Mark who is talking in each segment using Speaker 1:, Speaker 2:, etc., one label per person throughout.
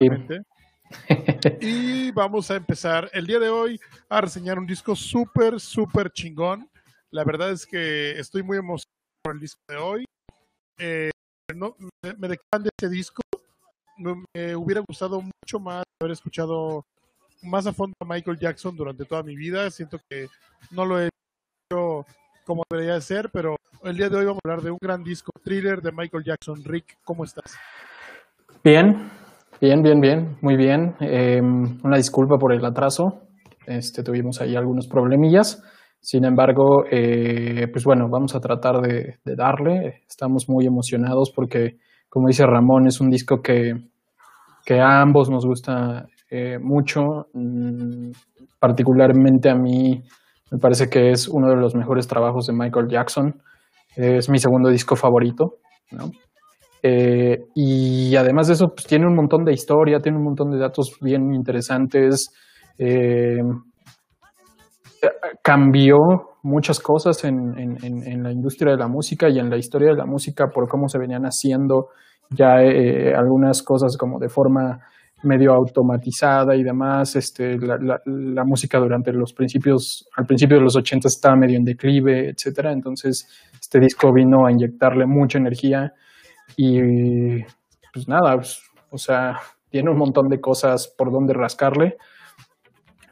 Speaker 1: y vamos a empezar el día de hoy a reseñar un disco súper, súper chingón. La verdad es que estoy muy emocionado por el disco de hoy. Eh, no, me de este disco. Me hubiera gustado mucho más haber escuchado más a fondo a Michael Jackson durante toda mi vida. Siento que no lo he hecho como debería ser, pero el día de hoy vamos a hablar de un gran disco, thriller de Michael Jackson. Rick, ¿cómo estás?
Speaker 2: Bien, bien, bien, bien, muy bien. Em, una disculpa por el atraso. Este, tuvimos ahí algunos problemillas. Sin embargo, eh, pues bueno, vamos a tratar de, darle. Estamos muy emocionados porque, como dice Ramón, es un disco que, que a ambos nos gusta eh, mucho. Mm, particularmente a mí me parece que es uno de los mejores trabajos de Michael Jackson. Es mi segundo disco favorito. Eh, y además de eso, pues tiene un montón de historia, tiene un montón de datos bien interesantes cambió muchas cosas en, la industria de la música y en la historia de la música por cómo se venían haciendo ya eh, algunas cosas como de forma medio automatizada y demás. Este, la, música durante los principios, al principio de los 80 estaba medio en declive, etcétera. Entonces, este disco vino a inyectarle mucha energía y pues nada, pues, o sea, tiene un montón de cosas por donde rascarle.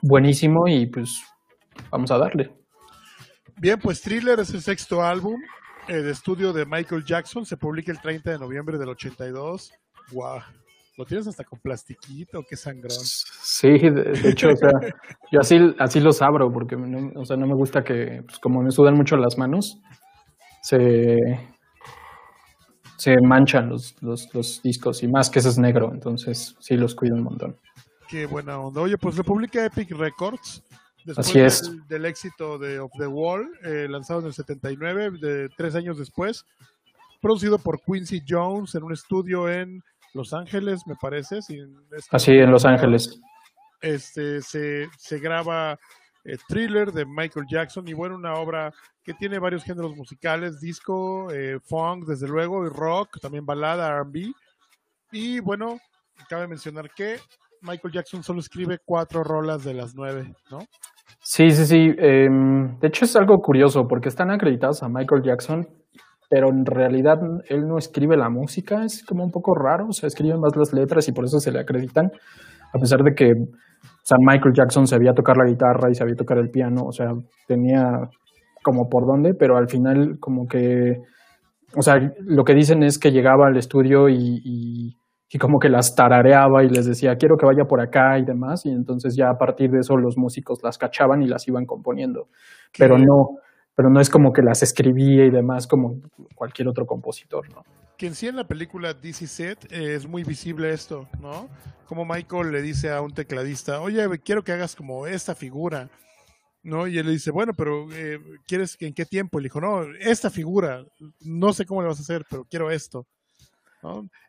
Speaker 2: Buenísimo y pues vamos a darle.
Speaker 1: Bien, pues Thriller es el sexto álbum de estudio de Michael Jackson. Se publica el 30 de noviembre del 82. ¡Guau! ¿Lo tienes hasta con plastiquito? ¡Qué sangrón!
Speaker 2: Sí, de, hecho, o sea, yo así, así los abro porque no, o sea, no me gusta que, pues como me sudan mucho las manos, se, se manchan los, los, los discos y más que ese es negro, entonces sí los cuido un montón.
Speaker 1: Qué buena onda. Oye, pues publica Epic Records.
Speaker 2: Después Así es.
Speaker 1: Del, éxito de Of the Wall, eh, lanzado en el 79, de tres años después, producido por Quincy Jones en un estudio en Los Ángeles, me parece.
Speaker 2: Así, en Los Ángeles.
Speaker 1: Este, se, se graba eh, Thriller de Michael Jackson y bueno, una obra que tiene varios géneros musicales, disco, eh, funk, desde luego, y rock, también balada, RB. Y bueno, cabe mencionar que Michael Jackson solo escribe cuatro rolas de las nueve, ¿no?
Speaker 2: Sí, sí, sí. Em, de hecho es algo curioso porque están acreditados a Michael Jackson, pero en realidad él no escribe la música, es como un poco raro, o sea, escribe más las letras y por eso se le acreditan, a pesar de que o Michael Jackson sabía tocar la guitarra y sabía tocar el piano, o sea, tenía como por dónde, pero al final como que, o sea, lo que dicen es que llegaba al estudio y y como que las tarareaba y les decía, quiero que vaya por acá y demás, y entonces ya a partir de eso los músicos las cachaban y las iban componiendo, pero no, pero no es como que las escribía y demás como cualquier otro compositor, ¿no?
Speaker 1: Que en sí en la película DC Set es muy visible esto, ¿no? Como Michael le dice a un tecladista, oye, quiero que hagas como esta figura, ¿no? Y él le dice, bueno, pero eh, ¿quieres en qué tiempo? Y le dijo, no, esta figura, no sé cómo le vas a hacer, pero quiero esto.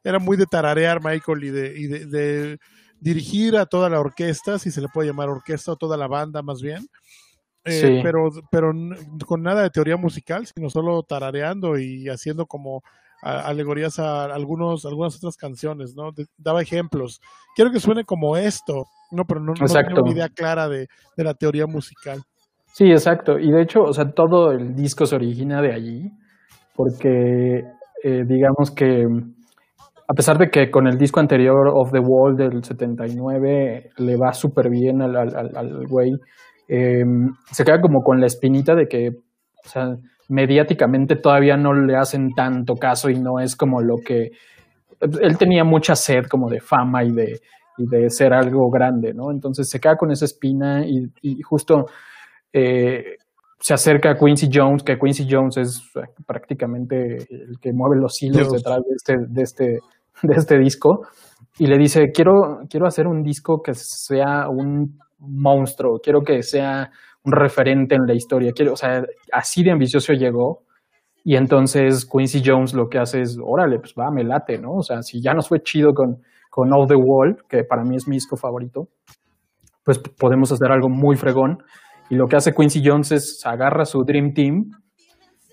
Speaker 1: Era muy de tararear Michael y, de, de, dirigir a toda la orquesta, si se le puede llamar orquesta, o toda la banda más bien. Eh, pero, pero con nada de teoría musical, sino solo tarareando y haciendo como alegorías a algunos, algunas otras canciones, ¿no? daba ejemplos. Quiero que suene como esto, no, pero no, no tengo una idea clara de, de, la teoría musical.
Speaker 2: Sí, exacto. Y de hecho, o sea, todo el disco se origina de allí, porque eh, digamos que a pesar de que con el disco anterior, Of the Wall del 79, le va súper bien al, al, güey, em, se queda como con la espinita de que, o sea, mediáticamente todavía no le hacen tanto caso y no es como lo que... Él tenía mucha sed como de fama y de, y de ser algo grande, ¿no? Entonces se queda con esa espina y, y justo eh, se acerca a Quincy Jones, que Quincy Jones es prácticamente el que mueve los hilos detrás de este, de este de este disco y le dice, quiero, quiero hacer un disco que sea un monstruo, quiero que sea un referente en la historia, quiero, o sea, así de ambicioso llegó. Y entonces Quincy Jones lo que hace es, órale, pues va, me late, ¿no? O sea, si ya nos fue chido con, con All the Wall, que para mí es mi disco favorito, pues podemos hacer algo muy fregón. Y lo que hace Quincy Jones es agarra su Dream Team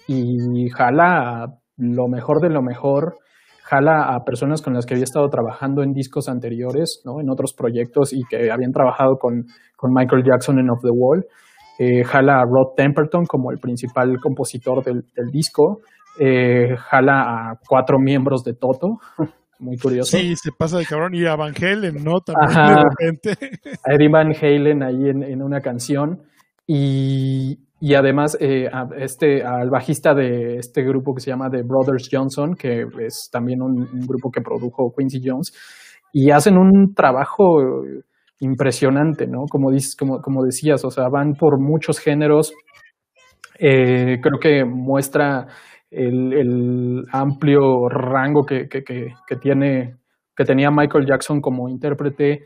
Speaker 2: y jala lo mejor de lo mejor jala a personas con las que había estado trabajando en discos anteriores, ¿no? En otros proyectos y que habían trabajado con, con Michael Jackson en Off the Wall. Eh, jala a Rod Temperton como el principal compositor del, del disco. Eh, jala a cuatro miembros de Toto, muy curioso.
Speaker 1: Sí, se pasa de cabrón. Y a Van Halen, ¿no? También de repente.
Speaker 2: A Eddie Van Halen ahí en, en una canción. Y, y además eh, a este, al bajista de este grupo que se llama The Brothers Johnson, que es también un, un grupo que produjo Quincy Jones, y hacen un trabajo impresionante, ¿no? Como, dices, como, como decías, o sea, van por muchos géneros. Eh, creo que muestra el, amplio rango que, que, que, tiene, que tenía Michael Jackson como intérprete,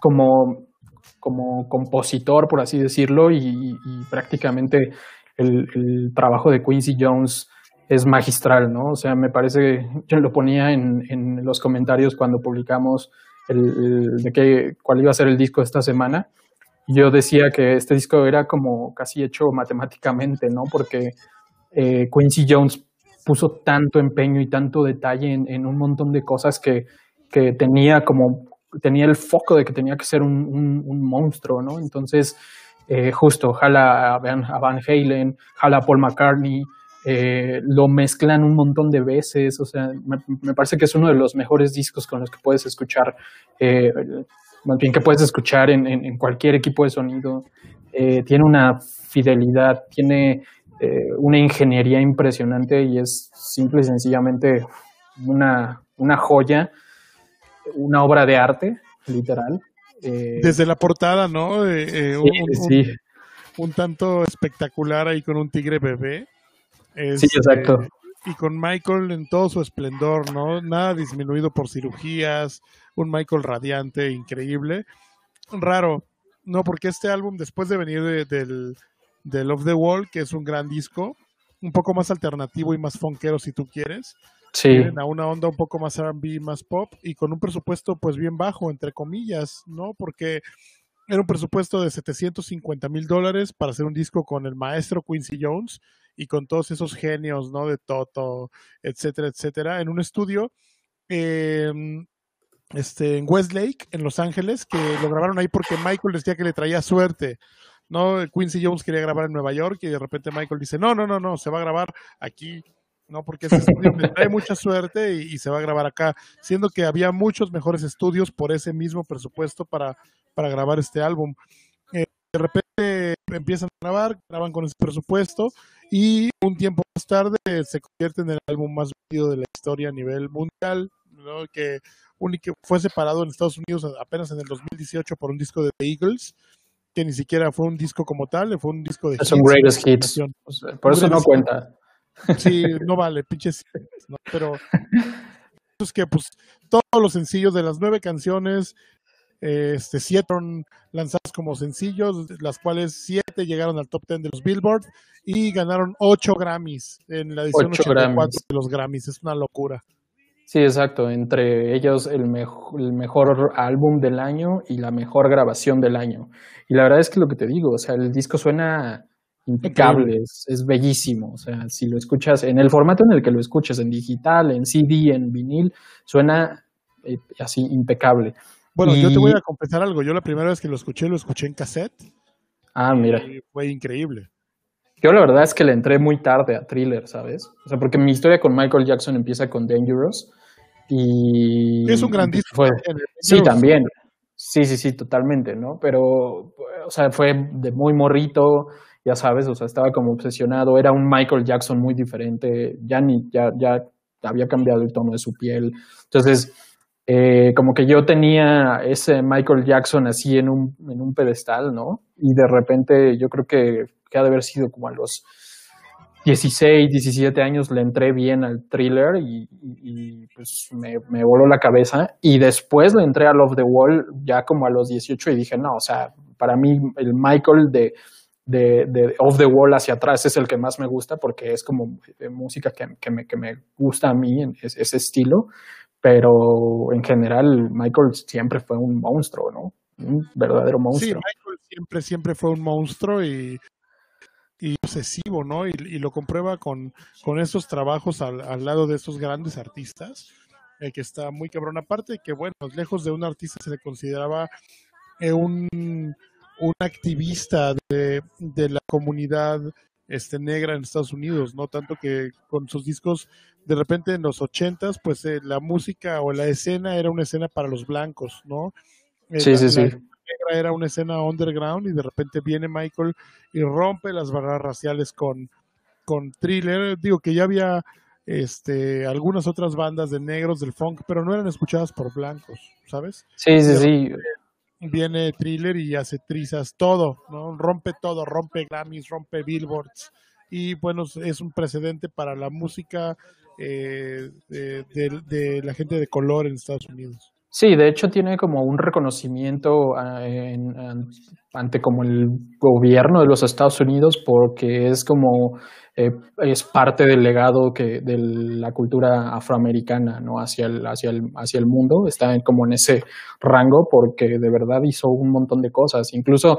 Speaker 2: como como compositor, por así decirlo, y, prácticamente el, el, trabajo de Quincy Jones es magistral, ¿no? O sea, me parece, yo lo ponía en, en los comentarios cuando publicamos el, de qué, cuál iba a ser el disco esta semana. Yo decía que este disco era como casi hecho matemáticamente, ¿no? Porque eh, Quincy Jones puso tanto empeño y tanto detalle en, en un montón de cosas que, que tenía como tenía el foco de que tenía que ser un, un, un monstruo, ¿no? Entonces, eh, justo, jala a Van, a Van, Halen, jala a Paul McCartney, eh, lo mezclan un montón de veces, o sea, me, me, parece que es uno de los mejores discos con los que puedes escuchar, eh, más bien que puedes escuchar en, en, en cualquier equipo de sonido. Eh, tiene una fidelidad, tiene eh, una ingeniería impresionante y es simple y sencillamente una, una joya una obra de arte, literal.
Speaker 1: Eh, Desde la portada, ¿no? Un, sí, sí. Un, un, tanto espectacular ahí con un tigre bebé.
Speaker 2: Es, sí, exacto.
Speaker 1: Eh, y con Michael en todo su esplendor, ¿no? Nada disminuido por cirugías, un Michael radiante, increíble. Raro, ¿no? Porque este álbum, después de venir de, del, de Love the Wall, que es un gran disco, un poco más alternativo y más funkero si tú quieres,
Speaker 2: Sí.
Speaker 1: a una onda un poco más R&B, más pop y con un presupuesto pues bien bajo, entre comillas, ¿no? Porque era un presupuesto de 750 mil dólares para hacer un disco con el maestro Quincy Jones y con todos esos genios, ¿no? De Toto, etcétera, etcétera, en un estudio eh, este, en Westlake, en Los Ángeles, que lo grabaron ahí porque Michael decía que le traía suerte. ¿no? Quincy Jones quería grabar en Nueva York y de repente Michael dice, no, no, no, no, se va a grabar aquí ¿no? Porque ese estudio me trae mucha suerte y, y, se va a grabar acá, siendo que había muchos mejores estudios por ese mismo presupuesto para, para grabar este álbum. Eh, de repente empiezan a grabar, graban con ese presupuesto y un tiempo más tarde se convierte en el álbum más vendido de la historia a nivel mundial, ¿no? que fue separado en Estados Unidos apenas en el 2018 por un disco de The Eagles que ni siquiera fue un disco como tal, fue un disco de
Speaker 2: Son hits, greatest hits. Por eso no cuenta.
Speaker 1: Sí, no vale, pinches. ¿no? Pero es que pues todos los sencillos de las nueve canciones, este, siete fueron lanzadas como sencillos, las cuales siete llegaron al top ten de los Billboard y ganaron ocho Grammys en la edición 84 Grammys. de los Grammys. Es una locura.
Speaker 2: Sí, exacto. Entre ellos el, mejor, el mejor álbum del año y la mejor grabación del año. Y la verdad es que lo que te digo, o sea, el disco suena impecable, es, es, bellísimo. O sea, si lo escuchas en el formato en el que lo escuches, en digital, en CD, en vinil, suena eh, así impecable.
Speaker 1: Bueno, y... yo te voy a confesar algo. Yo la primera vez que lo escuché, lo escuché en cassette.
Speaker 2: Ah, mira.
Speaker 1: fue increíble.
Speaker 2: Yo la verdad es que le entré muy tarde a Thriller, ¿sabes? O sea, porque mi historia con Michael Jackson empieza con Dangerous. Y.
Speaker 1: Es un gran disco.
Speaker 2: Fue... Sí, también. Sí, sí, sí, totalmente, ¿no? Pero, o sea, fue de muy morrito ya sabes, o sea, estaba como obsesionado, era un Michael Jackson muy diferente, ya ni, ya, ya había cambiado el tono de su piel. Entonces, eh, como que yo tenía ese Michael Jackson así en un, en un pedestal, ¿no? Y de repente yo creo que, que ha de haber sido como a los 16, 17 años le entré bien al thriller y, pues me, me, voló la cabeza. Y después le entré a Love the Wall ya como a los 18 y dije, no, o sea, para mí el Michael de de, de, Off the Wall hacia atrás es el que más me gusta porque es como música que, que, me, que me, gusta a mí, ese estilo, pero en general Michael siempre fue un monstruo, ¿no? Un verdadero monstruo.
Speaker 1: Sí, Michael siempre, siempre fue un monstruo y y obsesivo, ¿no? Y, lo comprueba con, con estos trabajos al, al lado de estos grandes artistas, eh, que está muy cabrón. Aparte que, bueno, lejos de un artista se le consideraba eh, un, un activista de, de la comunidad este, negra en Estados Unidos, ¿no? Tanto que con sus discos, de repente en los ochentas, pues eh, la música o la escena era una escena para los blancos, ¿no?
Speaker 2: sí, sí, sí
Speaker 1: era una escena underground y de repente viene Michael y rompe las barreras raciales con, con Thriller. Digo que ya había este, algunas otras bandas de negros del funk, pero no eran escuchadas por blancos, ¿sabes?
Speaker 2: Sí, sí, sí.
Speaker 1: Viene Thriller y hace trizas todo, ¿no? Rompe todo, rompe Grammys, rompe Billboards. Y bueno, es un precedente para la música eh, de la gente de color en Estados Unidos.
Speaker 2: Sí, de hecho tiene como un reconocimiento ah, ante como el gobierno de los Estados Unidos porque es como eh, es parte del legado que de la cultura afroamericana no hacia el hacia el hacia el mundo. Está como en ese rango porque de verdad hizo un montón de cosas. Incluso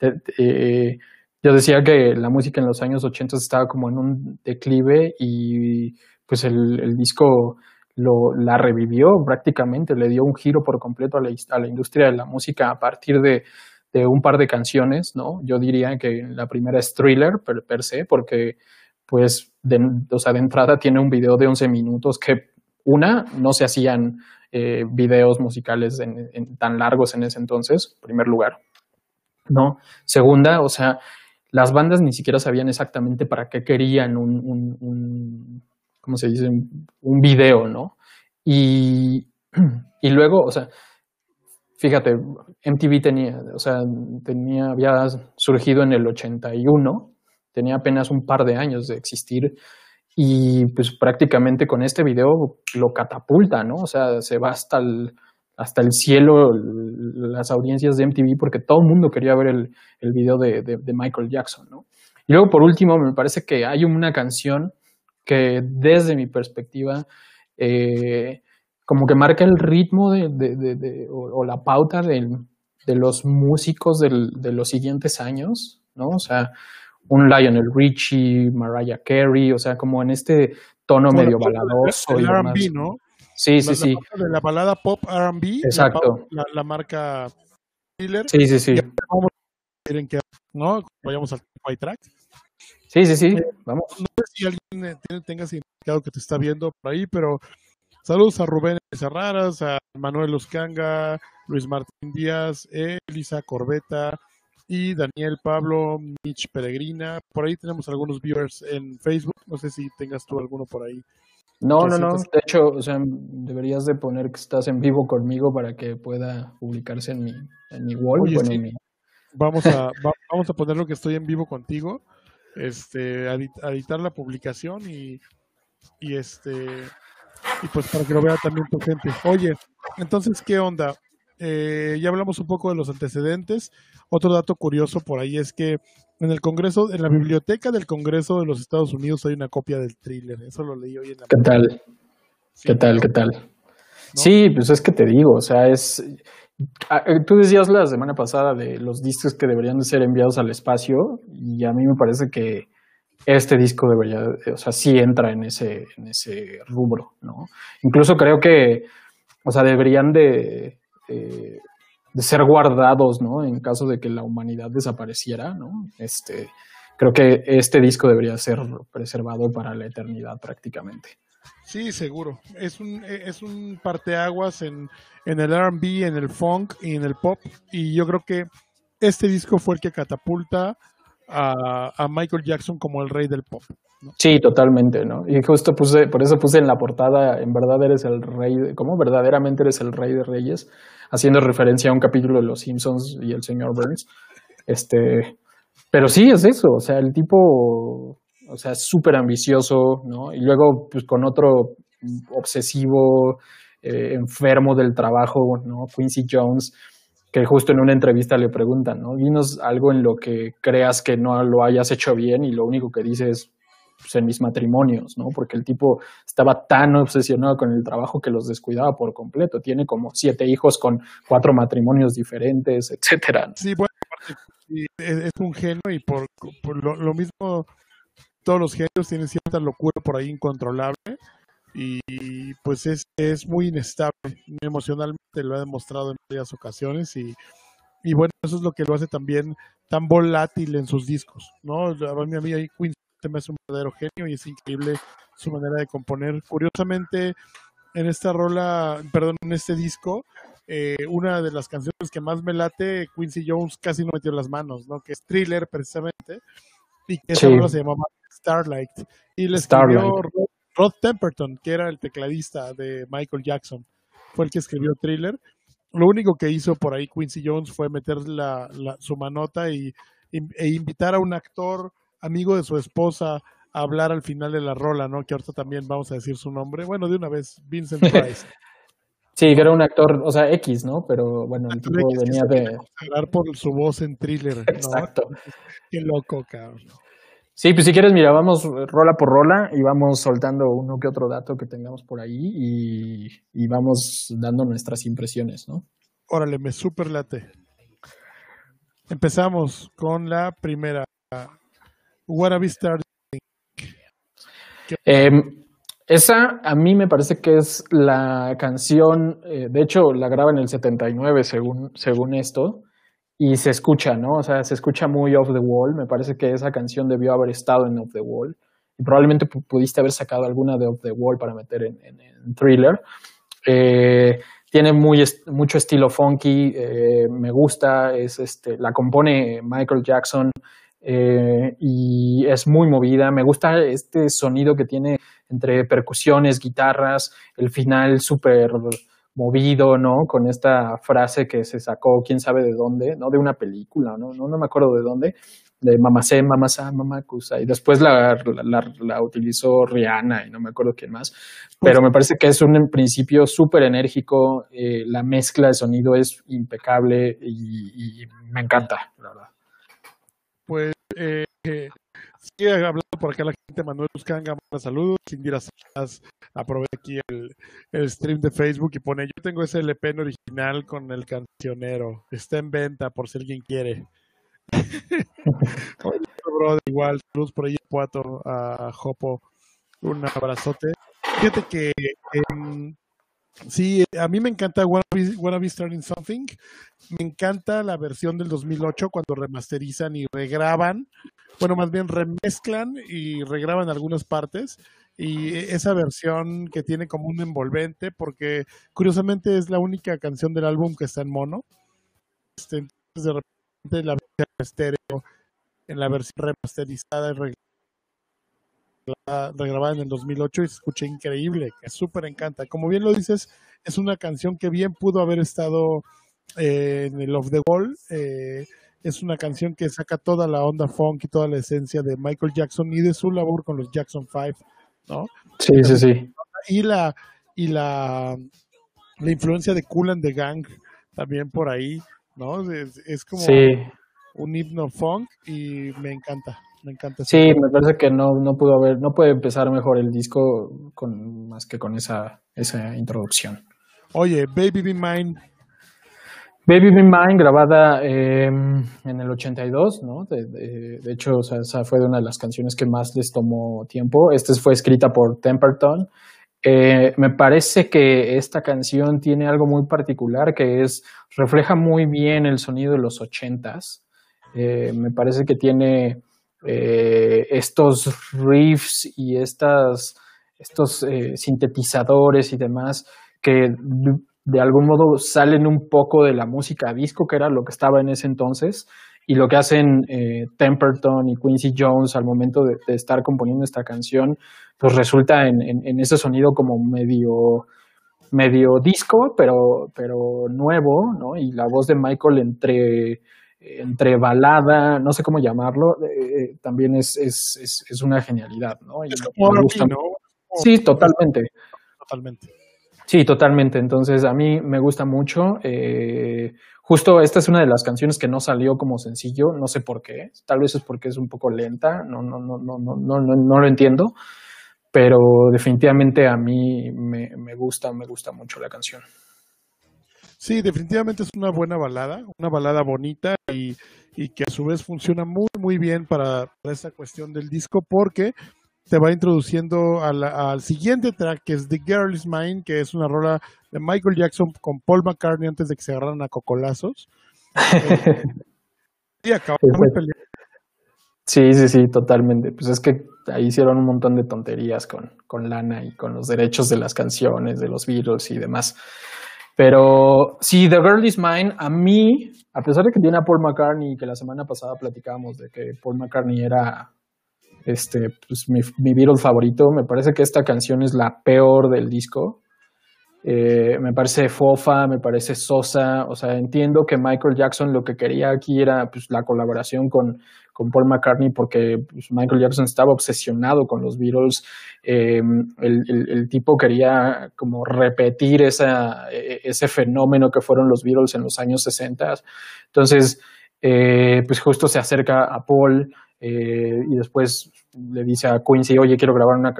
Speaker 2: eh, yo decía que la música en los años 80 estaba como en un declive y pues el disco lo, la revivió prácticamente, le dio un giro por completo a la, a la industria de la música a partir de, de, un par de canciones, ¿no? Yo diría que la primera es Thriller per, se, porque pues de, o sea, de entrada tiene un video de 11 minutos que una, no se hacían eh, videos musicales en, tan largos en ese entonces, en primer lugar, ¿no? Segunda, o sea, las bandas ni siquiera sabían exactamente para qué querían un ¿cómo se dice? Un video, ¿no? Y, y luego, o sea, fíjate, MTV tenía, o sea, tenía, había surgido en el 81, tenía apenas un par de años de existir y pues prácticamente con este video lo catapulta, ¿no? O sea, se va hasta el, hasta el cielo las audiencias de MTV porque todo el mundo quería ver el, el video de, de, de, Michael Jackson, ¿no? Y luego, por último, me parece que hay una canción que desde mi perspectiva, eh, como que marca el ritmo de, de, de, o, la pauta de los músicos de los siguientes años, ¿no? O sea, un Lionel Richie, Mariah Carey, o sea, como en este tono medio baladoso.
Speaker 1: El R&B, ¿no?
Speaker 2: Sí, sí, sí.
Speaker 1: de la balada pop R&B.
Speaker 2: Exacto.
Speaker 1: La, la, marca Thriller.
Speaker 2: Sí, sí, sí.
Speaker 1: Vamos, que, ¿no? Vayamos al Track.
Speaker 2: Sí, sí, sí, eh, vamos.
Speaker 1: No sé si alguien tenga significado que te está viendo por ahí, pero saludos a Rubén Cerraras, a Manuel Oscanga, Luis Martín Díaz, Elisa Corbeta y Daniel Pablo, Mitch Peregrina. Por ahí tenemos algunos viewers en Facebook. No sé si tengas tú alguno por ahí.
Speaker 2: No, no, no. De hecho, o sea, deberías de poner que estás en vivo conmigo para que pueda publicarse en mi, en mi wall.
Speaker 1: Vamos a, vamos a poner lo que estoy en vivo contigo este, a, editar la publicación y, y este y pues para que lo vea también tu gente. Oye, entonces, ¿qué onda? Eh, ya hablamos un poco de los antecedentes. Otro dato curioso por ahí es que en el Congreso, en la biblioteca del Congreso de los Estados Unidos hay una copia del thriller. Eso lo leí hoy en la.
Speaker 2: ¿Qué tal? ¿Qué tal? ¿Qué tal? Sí, pues es que te digo, o sea, es tú decías la semana pasada de los discos que deberían de ser enviados al espacio y a mí me parece que este disco debería, o sea, sí entra en ese, en ese rubro, ¿no? Incluso creo que, o sea, deberían de, eh, de ser guardados, ¿no? En caso de que la humanidad desapareciera, ¿no? Este, creo que este disco debería ser preservado para la eternidad prácticamente.
Speaker 1: Sí, seguro. Es un, e, es un parteaguas en, en el RB, en el funk y en el pop. Y yo creo que este disco fue el que catapulta a, a Michael Jackson como el rey del pop.
Speaker 2: Sí, totalmente, ¿no? Y justo puse, por eso puse en la portada, en verdad eres el rey, ¿cómo? Verdaderamente eres el rey de reyes, haciendo referencia a un capítulo de Los Simpsons y el señor Burns. Este, pero sí es eso, o sea, el tipo o sea, súper ambicioso, ¿no? Y luego, pues con otro obsesivo, eh, enfermo del trabajo, ¿no? Quincy Jones, que justo en una entrevista le preguntan, ¿no? Dinos algo en lo que creas que no lo hayas hecho bien y lo único que dice es pues, en mis matrimonios, ¿no? Porque el tipo estaba tan obsesionado con el trabajo que los descuidaba por completo. Tiene como siete hijos con cuatro matrimonios diferentes, etcétera.
Speaker 1: Sí, bueno, es, un genio y por, lo, mismo todos los genios tienen cierta locura por ahí incontrolable y pues es, es muy inestable. Emocionalmente lo ha demostrado en varias ocasiones y, y bueno eso es lo que lo hace también tan volátil en sus discos no a mí, a mí Queen me hace un verdadero genio y es increíble su manera de componer. Curiosamente en esta rola perdón en este disco eh, una de las canciones que más me late, Quincy Jones casi no metió las manos, ¿no? Que es Thriller precisamente, y que esa se llamaba Starlight. Y le escribió Rod, Temperton, que era el tecladista de Michael Jackson, fue el que escribió Thriller. Lo único que hizo por ahí Quincy Jones fue meter la, su manota y, e invitar a un actor amigo de su esposa a hablar al final de la rola, ¿no? Que ahorita también vamos a decir su nombre. Bueno, de una vez, Vincent Price.
Speaker 2: Sí, que era un actor, o sea, X, ¿no? Pero bueno, el tipo venía de.
Speaker 1: Hablar por su voz en thriller. ¿no? Exacto. Qué loco, cabrón.
Speaker 2: Sí, pues si quieres, mira, vamos rola por rola y vamos soltando uno que otro dato que tengamos por ahí y, y vamos dando nuestras impresiones, ¿no?
Speaker 1: Órale, me super late. Empezamos con la primera. What have started?
Speaker 2: Eh, esa a mí me parece que es la canción, eh, de hecho la graba en el 79 según, según esto, y se escucha, ¿no? O sea, se escucha muy off the wall, me parece que esa canción debió haber estado en off the wall, y probablemente pudiste haber sacado alguna de off the wall para meter en, thriller. Eh, tiene muy mucho estilo funky, eh, me gusta, es este, la compone Michael Jackson y es muy movida. Me gusta este sonido que tiene entre percusiones, guitarras, el final súper movido, ¿no? Con esta frase que se sacó, quién sabe de dónde, ¿no? De una película, ¿no? No, me acuerdo de dónde, de Mamacé, Mamasa, Mamacusa, y después la, la, utilizó Rihanna y no me acuerdo quién más, pero me parece que es un principio súper enérgico, eh, la mezcla de sonido es impecable y, me encanta, la verdad.
Speaker 1: Pues eh, sigue hablando por acá la gente, Manuel Buscanga, saludos, Indira Salas, aprovecha aquí el, stream de Facebook y pone, yo tengo ese LP en original con el cancionero, está en venta por si alguien quiere. Oye, igual, saludos por ahí, Puato, a Jopo, un abrazote. Fíjate que Sí, a mí me encanta Wanna Be, Starting Something. Me encanta la versión del 2008 cuando remasterizan y regraban. Bueno, más bien remezclan y regraban algunas partes. Y esa versión que tiene como un envolvente, porque curiosamente es la única canción del álbum que está en mono. Este, entonces, de repente, la versión estéreo, en la versión remasterizada y regrabada en el 2008 y se escucha increíble, que súper encanta. Como bien lo dices, es una canción que bien pudo haber estado eh, en el Off the Wall. Eh, es una canción que saca toda la onda funk y toda la esencia de Michael Jackson y de su labor con los Jackson 5, ¿no?
Speaker 2: Sí, sí, sí.
Speaker 1: Y la, y la, la influencia de Cool and the Gang también por ahí, ¿no? Es, como un himno funk y me encanta. Me encanta.
Speaker 2: Sí, me parece que no, no pudo haber, no puede empezar mejor el disco con más que con esa, esa introducción.
Speaker 1: Oye, Baby Be Mine.
Speaker 2: Baby Be Mine, grabada em, en el 82, ¿no? De, hecho, o sea, esa fue una de las canciones que más les tomó tiempo. Esta fue escrita por Temperton. Eh, me parece que esta canción tiene algo muy particular que es, refleja muy bien el sonido de los ochentas. Eh, me parece que tiene eh, estos riffs y estas, estos eh, sintetizadores y demás que de algún modo salen un poco de la música disco, que era lo que estaba en ese entonces, y lo que hacen eh, Temperton y Quincy Jones al momento de, estar componiendo esta canción, pues resulta en, en, ese sonido como medio, medio disco, pero, pero nuevo, ¿no? Y la voz de Michael entre entre balada, no sé cómo llamarlo, eh, eh, también es, es, es, una genialidad, ¿no?
Speaker 1: es como ¿no?
Speaker 2: Sí, totalmente.
Speaker 1: Totalmente.
Speaker 2: Sí, totalmente. Entonces, a mí me gusta mucho. Eh, justo esta es una de las canciones que no salió como sencillo, no sé por qué. Tal vez es porque es un poco lenta, no, no, no, no, no, no, no lo entiendo. Pero definitivamente a mí me, me gusta, me gusta mucho la canción.
Speaker 1: Sí, definitivamente es una buena balada, una balada bonita y, que a su vez funciona muy, muy bien para, esta cuestión del disco porque te va introduciendo al, siguiente track que es The Girl Is Mine, que es una rola de Michael Jackson con Paul McCartney antes de que se agarraran a cocolazos. y acabó muy peleado.
Speaker 2: Sí, sí, sí, totalmente. Pues es que ahí hicieron un montón de tonterías con, con Lana y con los derechos de las canciones, de los Beatles y demás. Pero sí, The Girl Is Mine, a mí, a pesar de que tiene a Paul McCartney, que la semana pasada platicábamos de que Paul McCartney era este, pues, mi, mi favorito, me parece que esta canción es la peor del disco. Eh, me parece fofa, me parece sosa, o sea, entiendo que Michael Jackson lo que quería aquí era pues, la colaboración con, con Paul McCartney porque pues, Michael Jackson estaba obsesionado con los Beatles, em, el, tipo quería como repetir esa, e, ese fenómeno que fueron los Beatles en los años 60, entonces eh, pues justo se acerca a Paul, eh, y después le dice a Quincy, oye, quiero grabar una,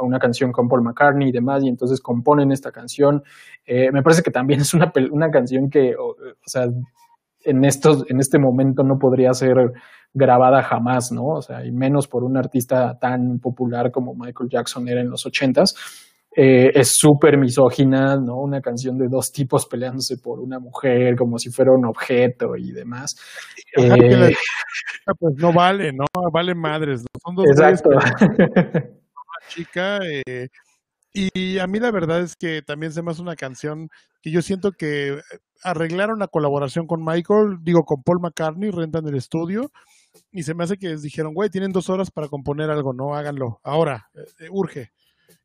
Speaker 2: una, canción con Paul McCartney y demás, y entonces componen esta canción. Eh, me parece que también es una, una canción que, o, sea, en, estos, en este momento no podría ser grabada jamás, ¿no? O sea, y menos por un artista tan popular como Michael Jackson era en los ochentas. Eh, es súper misógina, ¿no? Una canción de dos tipos peleándose por una mujer como si fuera un objeto y demás.
Speaker 1: Eh, pues no vale, ¿no? Vale madres, ¿no? Son dos
Speaker 2: Exacto.
Speaker 1: chica. Eh, y a mí la verdad es que también se me hace una canción que yo siento que arreglaron la colaboración con Michael, digo, con Paul McCartney, rentan el estudio. Y se me hace que les dijeron, güey, tienen dos horas para componer algo, ¿no? Háganlo. Ahora, urge.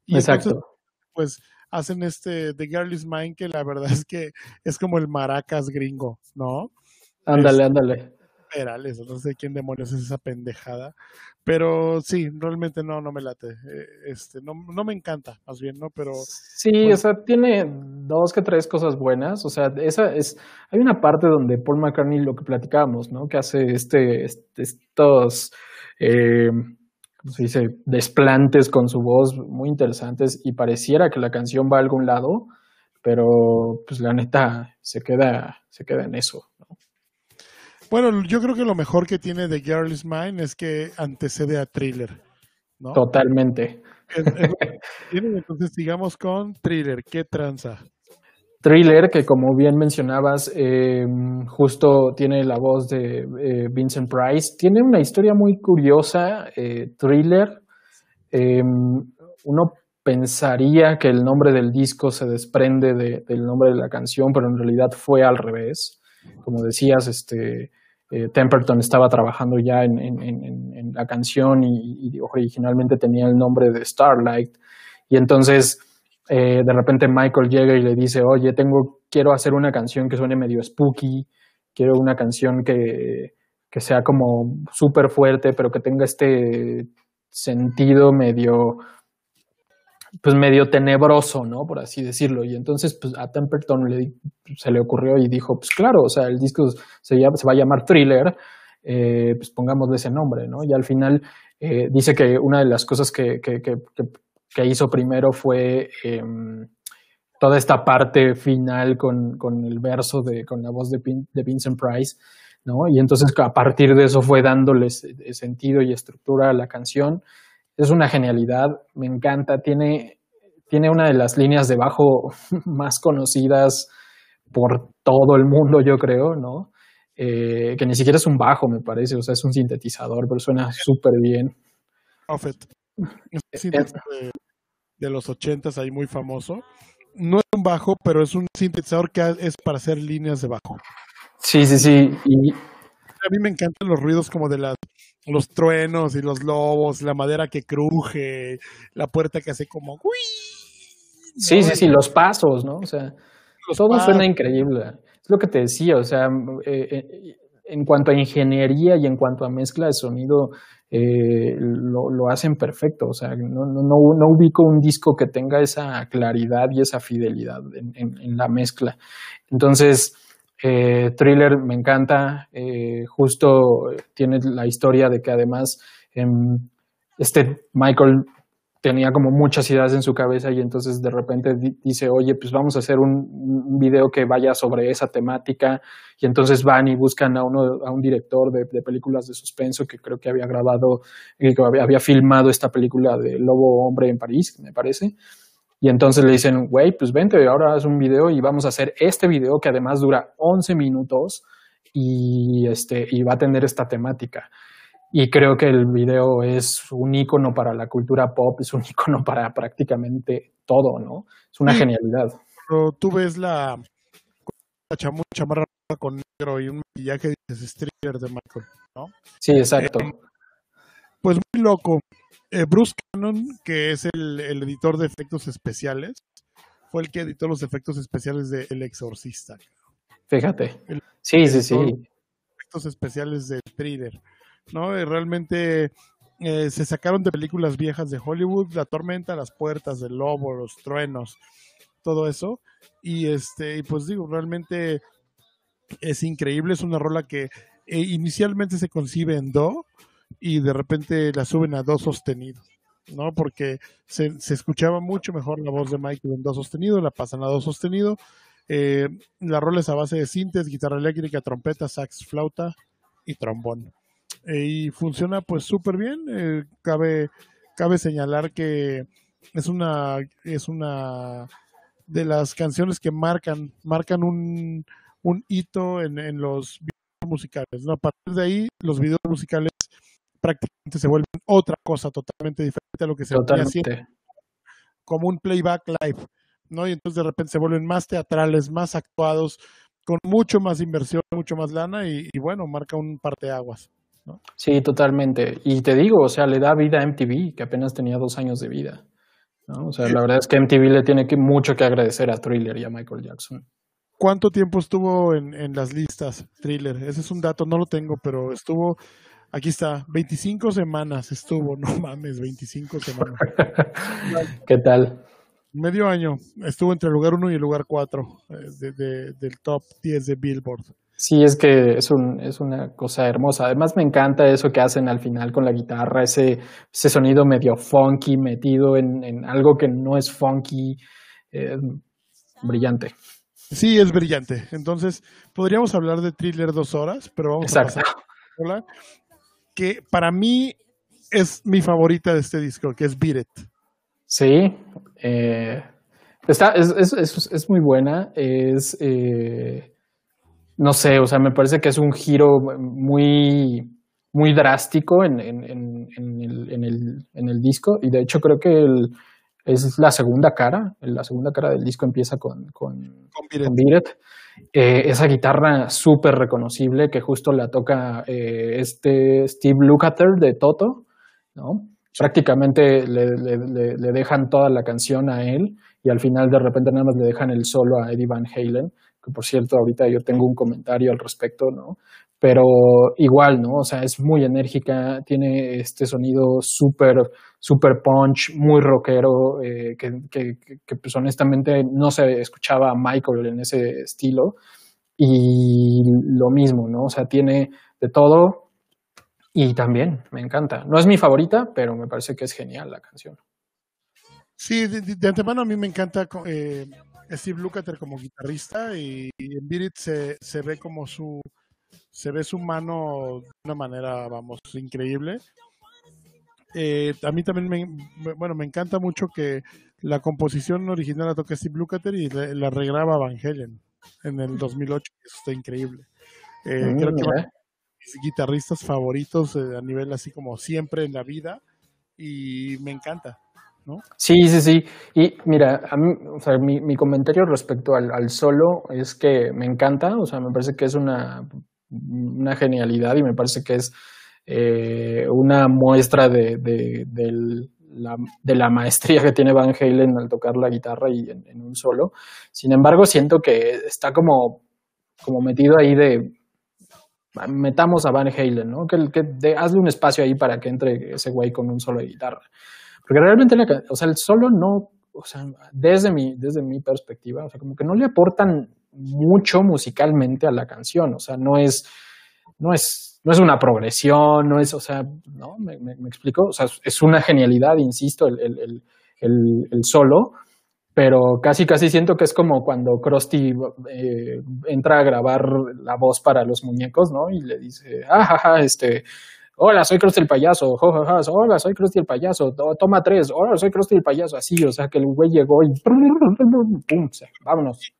Speaker 2: Y Exacto
Speaker 1: pues hacen este The Girl Is Mine, que la verdad es que es como el maracas gringo, ¿no?
Speaker 2: Ándale, ándale.
Speaker 1: Perales, no sé quién demonios es esa pendejada, pero sí, realmente no, no me late, eh, este, no, no me encanta, más bien, ¿no? Pero
Speaker 2: sí, o pues sea, tiene dos que tres cosas buenas, o sea, esa es, hay una parte donde Paul McCartney lo que platicábamos, ¿no? Que hace este, este estos eh, se dice? Desplantes con su voz muy interesantes y pareciera que la canción va a algún lado, pero pues la neta se queda, se queda en eso.
Speaker 1: Bueno, yo creo que lo mejor que tiene de Girl Is Mine es que antecede a Thriller. ¿no?
Speaker 2: Totalmente.
Speaker 1: entonces sigamos con Thriller. ¿Qué tranza?
Speaker 2: Thriller, que como bien mencionabas, eh, justo tiene la voz de eh, Vincent Price. Tiene una historia muy curiosa, eh, Thriller. uno pensaría que el nombre del disco se desprende del nombre de la canción, pero en realidad fue al revés. Como decías, este, Temperton estaba trabajando ya en, la canción y, y originalmente tenía el nombre de Starlight. Y entonces eh, de repente Michael llega y le dice, oye, tengo, quiero hacer una canción que suene medio spooky, quiero una canción que, que sea como súper fuerte, pero que tenga este sentido medio, pues medio tenebroso, ¿no? Por así decirlo. Y entonces, pues a Temperton le, se le ocurrió y dijo, pues claro, o sea, el disco se, se va a llamar Thriller, eh, pues pongámosle ese nombre, ¿no? Y al final eh, dice que una de las cosas que, que, que, que hizo primero fue em, toda esta parte final con, con, el verso de, con la voz de, de, Vincent Price, ¿no? Y entonces a partir de eso fue dándoles sentido y estructura a la canción. Es una genialidad, me encanta, tiene, tiene una de las líneas de bajo más conocidas por todo el mundo, yo creo, ¿no? Eh, que ni siquiera es un bajo, me parece, o sea, es un sintetizador, pero suena súper bien.
Speaker 1: Eh, eh. de, los ochentas ahí muy famoso. No es un bajo, pero es un sintetizador que es para hacer líneas de bajo.
Speaker 2: Sí, sí, sí. Y...
Speaker 1: A mí me encantan los ruidos como de las, los truenos y los lobos, la madera que cruje, la puerta que hace como...
Speaker 2: Sí, sí, sí, los pasos, ¿no? O sea, todo suena increíble. Es lo que te decía, o sea, eh, en cuanto a ingeniería y en cuanto a mezcla de sonido, eh, lo, hacen perfecto. O sea, no, no, no, ubico un disco que tenga esa claridad y esa fidelidad en, la mezcla. Entonces, eh, Thriller me encanta. Eh, justo tiene la historia de que además em, este Michael tenía como muchas ideas en su cabeza y entonces de repente dice, oye, pues vamos a hacer un, video que vaya sobre esa temática y entonces van y buscan a, uno, a un director de, películas de suspenso que creo que había grabado, que había, había, filmado esta película de Lobo Hombre en París, me parece. Y entonces le dicen, güey, pues vente, ahora haz un video y vamos a hacer este video que además dura 11 minutos y, este, y va a tener esta temática. Y creo que el video es un icono para la cultura pop, es un icono para prácticamente todo, ¿no? Es una genialidad.
Speaker 1: Pero tú ves la, la chamarra con negro y un maquillaje dices Striller de Michael, ¿no?
Speaker 2: Sí, exacto.
Speaker 1: Eh, pues muy loco. Eh, Bruce Cannon, que es el, editor de efectos especiales, fue el que editó los efectos especiales de El Exorcista.
Speaker 2: Fíjate. sí, sí, sí.
Speaker 1: Efectos especiales de Thriller. ¿no? realmente eh, se sacaron de películas viejas de Hollywood, La Tormenta, Las Puertas, del Lobo, Los Truenos, todo eso. Y este, y pues digo, realmente es increíble, es una rola que eh, inicialmente se concibe en Do y de repente la suben a Do sostenido. ¿no? Porque se, escuchaba mucho mejor la voz de Michael en Do sostenido, la pasan a Do sostenido. Eh, la rola es a base de sintes, guitarra eléctrica, trompeta, sax, flauta y trombón. Eh, y funciona pues súper bien. Eh, cabe, cabe señalar que es una, es una de las canciones que marcan, marcan un, un hito en, en los musicales. A partir de ahí, los videos musicales prácticamente se vuelven otra cosa totalmente diferente a lo que se venía haciendo como un playback live, ¿no? Y entonces de repente se vuelven más teatrales, más actuados, con mucho más inversión, mucho más lana y, y bueno, marca un parteaguas.
Speaker 2: Sí, totalmente. Y te digo, o sea, le da vida a MTV, que apenas tenía dos años de vida. ¿no? O sea, la verdad es que MTV le tiene que, mucho que agradecer a Thriller y a Michael Jackson.
Speaker 1: ¿Cuánto tiempo estuvo en, en las listas Thriller? Ese es un dato, no lo tengo, pero estuvo, aquí está, 25 semanas estuvo, no mames, 25 semanas.
Speaker 2: ¿Qué tal?
Speaker 1: Medio año, estuvo entre el lugar 1 y el lugar 4 eh, de, del top 10 de Billboard.
Speaker 2: Sí, es que es, un, es una cosa hermosa. Además me encanta eso que hacen al final con la guitarra, ese, ese sonido medio funky metido en, en algo que no es funky. Eh, brillante.
Speaker 1: Sí, es brillante. Entonces, podríamos hablar de Thriller dos horas, pero vamos a pasar que para mí es mi favorita de este disco, que es Beat It.
Speaker 2: Sí, eh, está, es, es, es, es, muy buena. Es... Eh, no sé, o sea, me parece que es un giro muy, muy drástico en, en, en, el, el, en, el, disco y de hecho creo que es la segunda cara, la segunda cara del disco empieza con, con, con eh, esa guitarra súper reconocible que justo la toca eh, este Steve Lukather de Toto, ¿no? Prácticamente le, le, le, dejan toda la canción a él y al final de repente nada más le dejan el solo a Eddie Van Halen que por cierto ahorita yo tengo un comentario al respecto, ¿no? Pero igual, ¿no? O sea, es muy enérgica, tiene este sonido súper, súper punch, muy rockero, eh, que, que, que, pues honestamente no se escuchaba a Michael en ese estilo. Y lo mismo, ¿no? O sea, tiene de todo y también me encanta. No es mi favorita, pero me parece que es genial la canción.
Speaker 1: Sí, de, antemano a mí me encanta eh, Steve Lukather como guitarrista y, en se, se ve como su se ve su mano de una manera, vamos, increíble. Eh, a mí también me, bueno, me encanta mucho que la composición original la toca Steve Lukather y la, regraba Van Halen en el 2008. Eso está increíble. Eh, creo que mm, mis guitarristas favoritos eh, a nivel así como siempre en la vida y me encanta.
Speaker 2: Sí, sí, sí. Y mira, a mí, o sea, mi, mi comentario respecto al, al, solo es que me encanta, o sea, me parece que es una, una genialidad y me parece que es eh, una muestra de, de, la, de, la, maestría que tiene Van Halen al tocar la guitarra y en, un solo. Sin embargo, siento que está como, como metido ahí de metamos a Van Halen, ¿no? Que, que hazle un espacio ahí para que entre ese güey con un solo de guitarra. Porque realmente, o sea, el solo no, o sea, desde mi, desde mi perspectiva, o sea, como que no le aportan mucho musicalmente a la canción, o sea, no es, no es no es una progresión, no es, o sea, ¿no? ¿Me, explico? O sea, es una genialidad, insisto, el, el, el, el, solo, pero casi, casi siento que es como cuando Krusty eh, entra a grabar la voz para los muñecos, ¿no? Y le dice, ah, este, hola, soy Krusty el payaso, hola, soy Krusty el payaso, toma tres, hola, soy Krusty el payaso, así, o sea, que el güey llegó y pum, vámonos.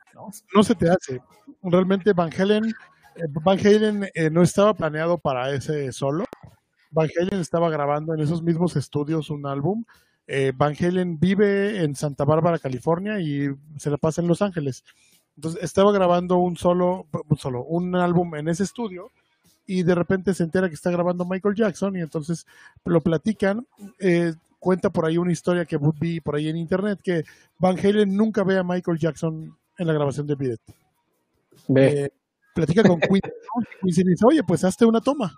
Speaker 2: ¿No?
Speaker 1: se te hace. Realmente Van Halen eh, Van Halen eh, no estaba planeado para ese solo. Van Halen estaba grabando en esos mismos estudios un álbum. Eh, Van Halen vive en Santa Bárbara, California y se la pasa en Los Ángeles. Entonces estaba grabando un solo, solo, un álbum en ese estudio y de repente se entera que está grabando Michael Jackson y entonces lo platican. cuenta por ahí una historia que vi por ahí en internet que Van Halen nunca ve a Michael Jackson en la grabación de Beat Ve platica con Queen, y dice, oye, pues hazte una toma.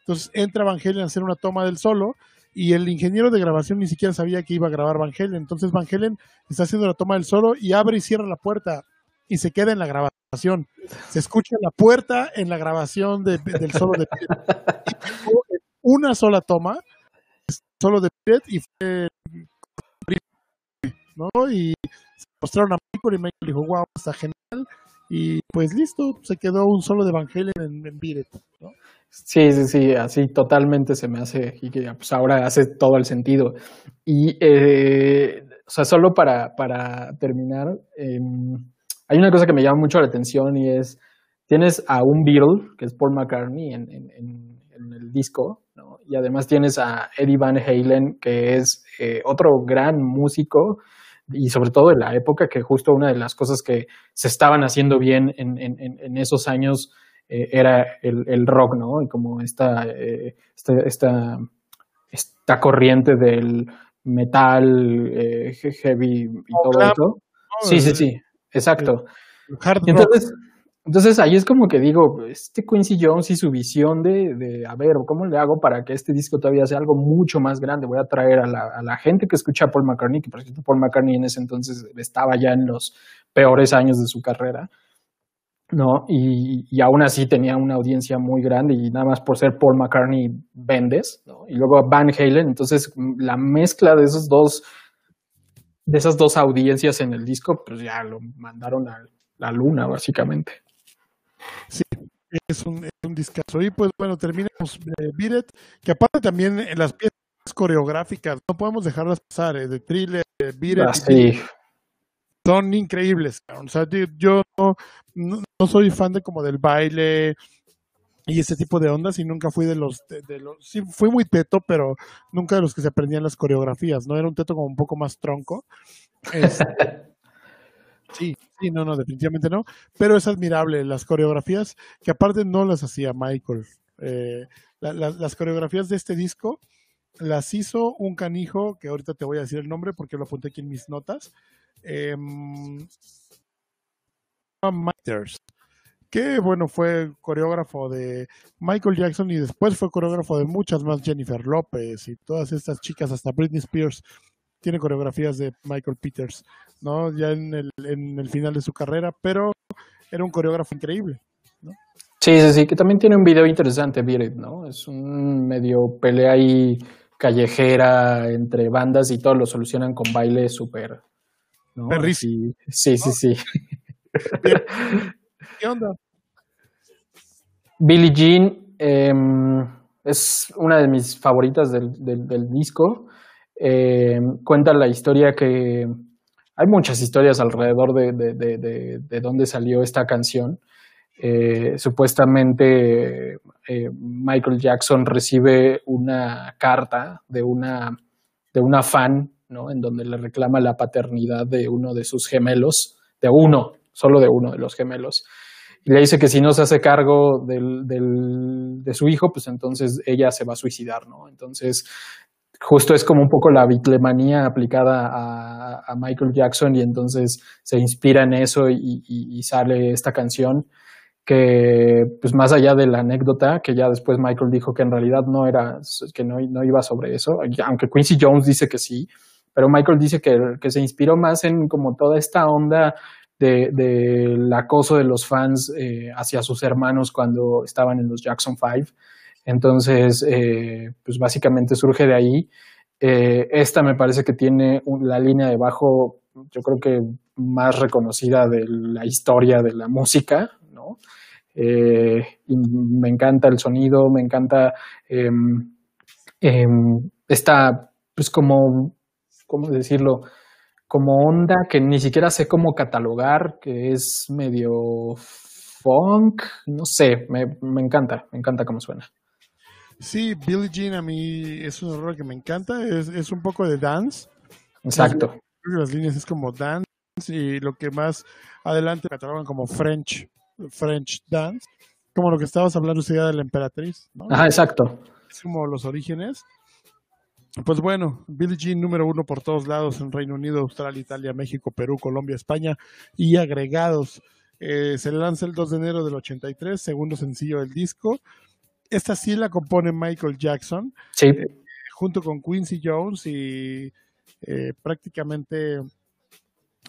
Speaker 1: Entonces entra Van Halen a hacer una toma del solo y el ingeniero de grabación ni siquiera sabía que iba a grabar Van Halen. Entonces Van Halen está haciendo la toma del solo y abre y cierra la puerta y se queda en la grabación. Se escucha la puerta en la grabación del solo de y una sola toma, solo de Piet y fue ¿no? Y se mostraron a Michael y Michael dijo, wow, está genial y pues listo, se quedó un solo de Evangelion en, en ¿no?
Speaker 2: Sí, sí, sí, así totalmente se me hace y que pues ahora hace todo el sentido. Y, eh, o sea, solo para, para terminar, em, hay una cosa que me llama mucho la atención y es, tienes a un Beatle, que es Paul McCartney en, en, en, el disco, ¿no? y además tienes a Eddie Van Halen, que es eh, otro gran músico, y sobre todo en la época que justo una de las cosas que se estaban haciendo bien en, en, en esos años eh, era el, el, rock, ¿no? Y como esta, eh, esta, esta, corriente del metal, eh, heavy y todo eso. Sí, sí, sí, exacto. Entonces, entonces ahí es como que digo, este Quincy Jones y su visión de, de, a ver, ¿cómo le hago para que este disco todavía sea algo mucho más grande? Voy a traer a la, a la gente que escucha a Paul McCartney, que por cierto Paul McCartney en ese entonces estaba ya en los peores años de su carrera, ¿no? Y, y aún así tenía una audiencia muy grande y nada más por ser Paul McCartney vendes, ¿no? Y luego Van Halen, entonces la mezcla de esos dos, de esas dos audiencias en el disco, pues ya lo mandaron a la luna, básicamente.
Speaker 1: Sí, es un, es un discazo. Y pues bueno, terminamos Beat que aparte también en las piezas coreográficas, no podemos dejarlas pasar, eh, de thriller, de Beat ah, son increíbles. O sea, yo no, no, soy fan de como del baile y ese tipo de ondas y nunca fui de los, de, los, sí fui muy teto, pero nunca de los que se aprendían las coreografías, ¿no? Era un teto como un poco más tronco. Este, Sí, sí, no, no, definitivamente no. Pero es admirable las coreografías que aparte no las hacía Michael. Eh, las coreografías de este disco las hizo un canijo, que ahorita te voy a decir el nombre porque lo apunté aquí en mis notas. Eh, que bueno, fue coreógrafo de Michael Jackson y después fue coreógrafo de muchas más, Jennifer López y todas estas chicas, hasta Britney Spears tiene coreografías de Michael Peters, ¿no? Ya en el, en el final de su carrera, pero era un coreógrafo increíble, ¿no?
Speaker 2: Sí, sí, sí, que también tiene un video interesante, Beat ¿no? Es un medio pelea ahí callejera entre bandas y todo lo solucionan con baile súper, ¿no? Sí, sí, sí,
Speaker 1: ¿Qué onda?
Speaker 2: Billie Jean em, es una de mis favoritas del, del disco. Eh, cuenta la historia que hay muchas historias alrededor de, de, dónde salió esta canción. Eh, supuestamente eh, Michael Jackson recibe una carta de una, de una fan, ¿no? En donde le reclama la paternidad de uno de sus gemelos, de uno, solo de uno de los gemelos. Y le dice que si no se hace cargo del, de su hijo, pues entonces ella se va a suicidar, ¿no? Entonces justo es como un poco la bitlemanía aplicada a, Michael Jackson y entonces se inspira en eso y, sale esta canción que pues más allá de la anécdota que ya después Michael dijo que en realidad no era que no, no iba sobre eso aunque Quincy Jones dice que sí pero Michael dice que, que se inspiró más en como toda esta onda del acoso de los fans eh, hacia sus hermanos cuando estaban en los Jackson Five. Entonces, eh, pues básicamente surge de ahí. esta me parece que tiene la línea de bajo, yo creo que más reconocida de la historia de la música, ¿no? y me encanta el sonido, me encanta em, em, esta, pues como, ¿cómo decirlo? Como onda que ni siquiera sé cómo catalogar, que es medio funk, no sé, me, encanta, me encanta cómo suena.
Speaker 1: Sí, Billie Jean a mí es un horror que me encanta, es, un poco de dance.
Speaker 2: Exacto.
Speaker 1: Las, líneas es como dance y lo que más adelante catalogan como French, French dance, como lo que estabas hablando usted de la emperatriz.
Speaker 2: Ajá, exacto.
Speaker 1: Es como los orígenes. Pues bueno, Billie Jean número uno por todos lados en Reino Unido, Australia, Italia, México, Perú, Colombia, España y agregados. Eh, se lanza el 2 de enero del 83, segundo sencillo del disco. Esta sí la compone Michael Jackson.
Speaker 2: Sí.
Speaker 1: Eh, junto con Quincy Jones y eh, prácticamente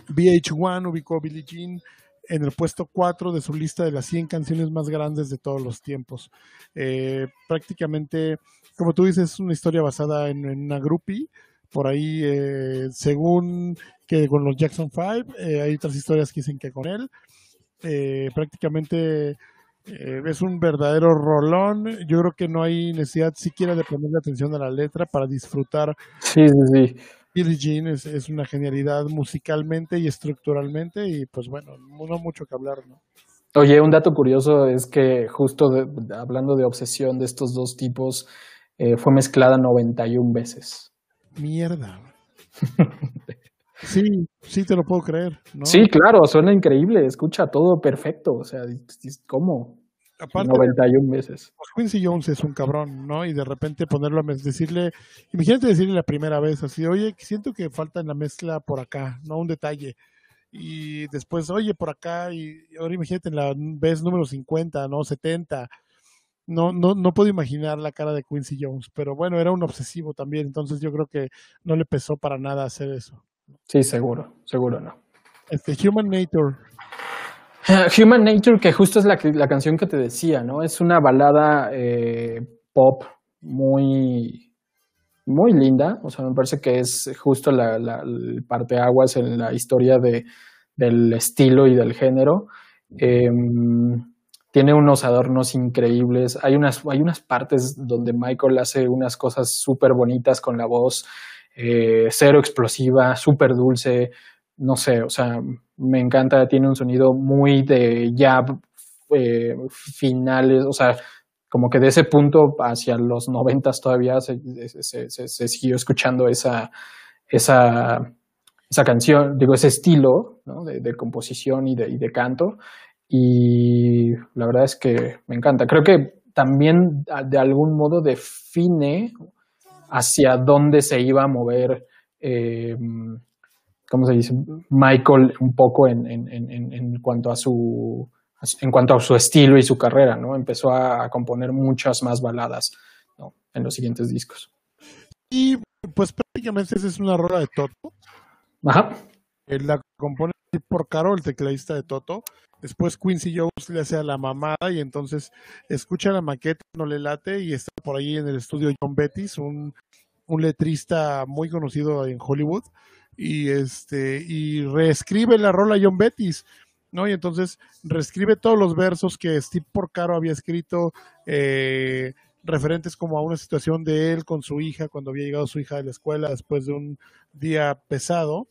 Speaker 1: VH1 ubicó a Billie Jean en el puesto 4 de su lista de las 100 canciones más grandes de todos los tiempos. Eh, prácticamente, como tú dices, es una historia basada en, una groupie. Por ahí, eh, según que con los Jackson 5, eh, hay otras historias que dicen que con él. prácticamente es un verdadero rolón. Yo creo que no hay necesidad siquiera de ponerle atención a la letra para disfrutar.
Speaker 2: Sí, sí, sí.
Speaker 1: Billie Jean es, una genialidad musicalmente y estructuralmente y pues bueno, no mucho que hablar, ¿no?
Speaker 2: Oye, un dato curioso es que justo hablando de obsesión de estos dos tipos, eh, fue mezclada 91 veces.
Speaker 1: Mierda. sí, sí te lo puedo creer. ¿no?
Speaker 2: Sí, claro, suena increíble, escucha todo perfecto, o sea, ¿cómo? Aparte, 91 meses.
Speaker 1: Pues Quincy Jones es un cabrón, ¿no? Y de repente ponerlo a decirle, imagínate decirle la primera vez así, oye, siento que falta en la mezcla por acá, ¿no? Un detalle. Y después, oye, por acá, y ahora imagínate en la vez número 50, ¿no? 70. No, no, no puedo imaginar la cara de Quincy Jones, pero bueno, era un obsesivo también, entonces yo creo que no le pesó para nada hacer eso.
Speaker 2: Sí, seguro, seguro no.
Speaker 1: Este, Human Nature,
Speaker 2: Human Nature, que justo es la, la canción que te decía, ¿no? Es una balada eh, pop muy, muy linda. O sea, me parece que es justo la, la el parteaguas en la historia de, del estilo y del género. Em, tiene unos adornos increíbles. Hay unas, hay unas partes donde Michael hace unas cosas súper bonitas con la voz, eh, cero explosiva, súper dulce. No sé, o sea, me encanta, tiene un sonido muy de jab eh, finales, o sea, como que de ese punto hacia los noventas todavía se, siguió escuchando esa, esa, esa canción, digo, ese estilo de, composición y de, y de canto. Y la verdad es que me encanta. Creo que también de algún modo define hacia dónde se iba a mover eh, ¿cómo se dice? Michael un poco en, cuanto a su en cuanto a su estilo y su carrera, ¿no? Empezó a, componer muchas más baladas, En los siguientes discos.
Speaker 1: Y pues prácticamente esa es una rola de Toto.
Speaker 2: Ajá.
Speaker 1: Él la compone por Caro, el tecladista de Toto. Después Quincy Jones le hace a la mamada y entonces escucha la maqueta, no le late y está por ahí en el estudio John Bettis, un, un letrista muy conocido en Hollywood y este y reescribe la rola John Bettis, ¿no? Y entonces reescribe todos los versos que Steve Porcaro había escrito eh, referentes como a una situación de él con su hija cuando había llegado su hija de la escuela después de un día pesado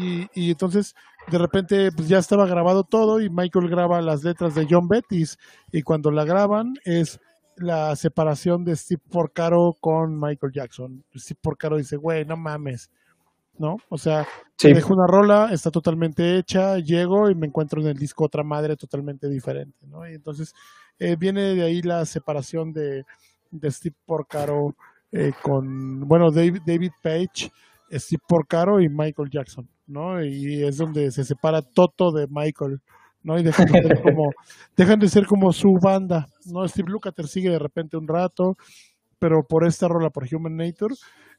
Speaker 1: y, y entonces de repente pues ya estaba grabado todo y Michael graba las letras de John Bettis y cuando la graban es la separación de Steve Porcaro con Michael Jackson. Steve Porcaro dice, güey, no mames, ¿no? O sea, dejo una rola, está totalmente hecha, llego y me encuentro en el disco otra madre totalmente diferente, ¿no? Y entonces eh, viene de ahí la separación de, Steve Porcaro eh, con, bueno, David, David Page, Steve Porcaro y Michael Jackson, ¿no? Y es donde se separa Toto de Michael, ¿no? Y dejan de ser como, dejan de ser como su banda, ¿no? Steve Lukather sigue de repente un rato, pero por esta rola, por Human Nature,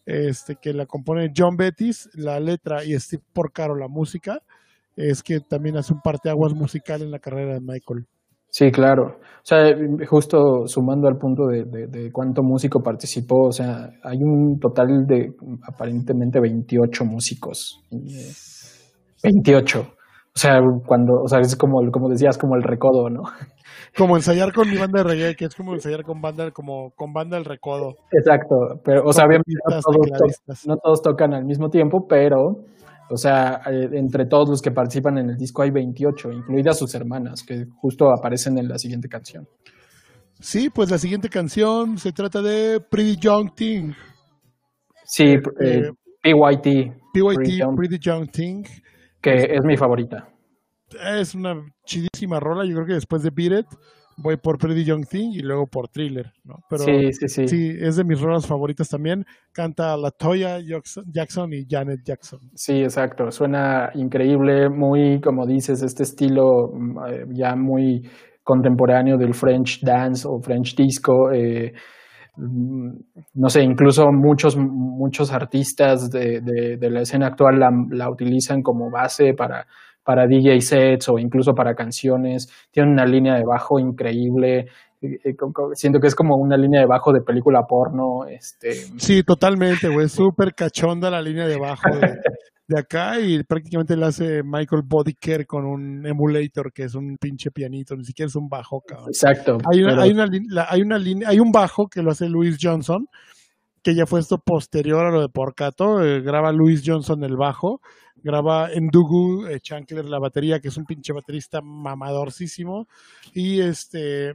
Speaker 1: este, que la compone John Bettis, la letra y Steve Porcaro la música. es que también hace un parteaguas musical en la carrera de Michael.
Speaker 2: Sí, claro. O sea, justo sumando al punto de, de, cuánto músico participó, o sea, hay un total de aparentemente 28 músicos. 28. O sea, cuando, o sea, es como, como decías, como el recodo, ¿no?
Speaker 1: Como ensayar con mi banda de reggae, que es como ensayar con banda, como con banda del recodo.
Speaker 2: Exacto, pero, o sea, obviamente no todos tocan al mismo tiempo, pero o sea, eh, entre todos los que participan en el disco hay 28, incluidas sus hermanas, que justo aparecen en la siguiente canción.
Speaker 1: Sí, pues la siguiente canción se trata de Pretty Young Thing.
Speaker 2: Sí, eh, eh, PYT.
Speaker 1: PYT, Pretty Young Thing.
Speaker 2: Que es mi favorita.
Speaker 1: Es una chidísima rola, yo creo que después de Beat It voy por Pretty Young Thing y luego por Thriller, ¿no?
Speaker 2: Pero sí, sí, sí.
Speaker 1: Sí, es de mis rolas favoritas también. Canta Latoya Jackson y Janet Jackson.
Speaker 2: Sí, exacto. Suena increíble, muy, como dices, este estilo mm, eh, ya muy contemporáneo del French dance o French disco. Eh, no sé, incluso muchos, muchos artistas de, de, la escena actual la, la utilizan como base para para DJ sets o incluso para canciones. Tiene una línea de bajo increíble. Siento que es como una línea de bajo de película porno. Este.
Speaker 1: Sí, totalmente, güey. Súper cachonda la línea de bajo de, acá y prácticamente la hace Michael Bodiker con un emulator que es un pinche pianito, ni siquiera es un bajo, cabrón.
Speaker 2: Exacto.
Speaker 1: Hay una, hay una, hay una línea, hay un bajo que lo hace Louis Johnson, que ya fue esto posterior a lo de Porcato. Eh, graba Louis Johnson el bajo graba en Dugu eh, Chancler la batería, que es un pinche baterista mamadorcísimo, y este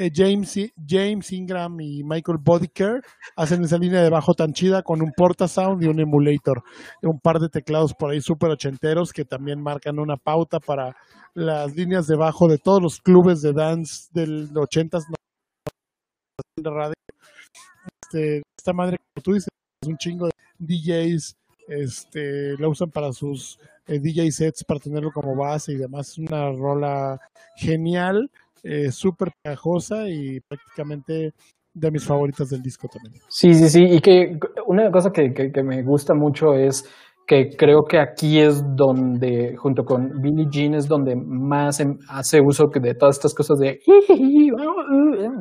Speaker 1: eh, James, James Ingram y Michael Bodiker hacen esa línea de bajo tan chida con un portasound y un emulator, un par de teclados por ahí súper ochenteros que también marcan una pauta para las líneas de bajo de todos los clubes de dance del 80s de radio. Este, esta madre, como tú dices, es un chingo de DJs este, la usan para sus eh, DJ sets, para tenerlo como base y demás. Es una rola genial, eh, súper pegajosa y prácticamente de mis favoritas del disco también.
Speaker 2: Sí, sí, sí. Y que una cosa que, que me gusta mucho es que creo que aquí es donde, junto con Billie Jean, es donde más em, hace uso de todas estas cosas de...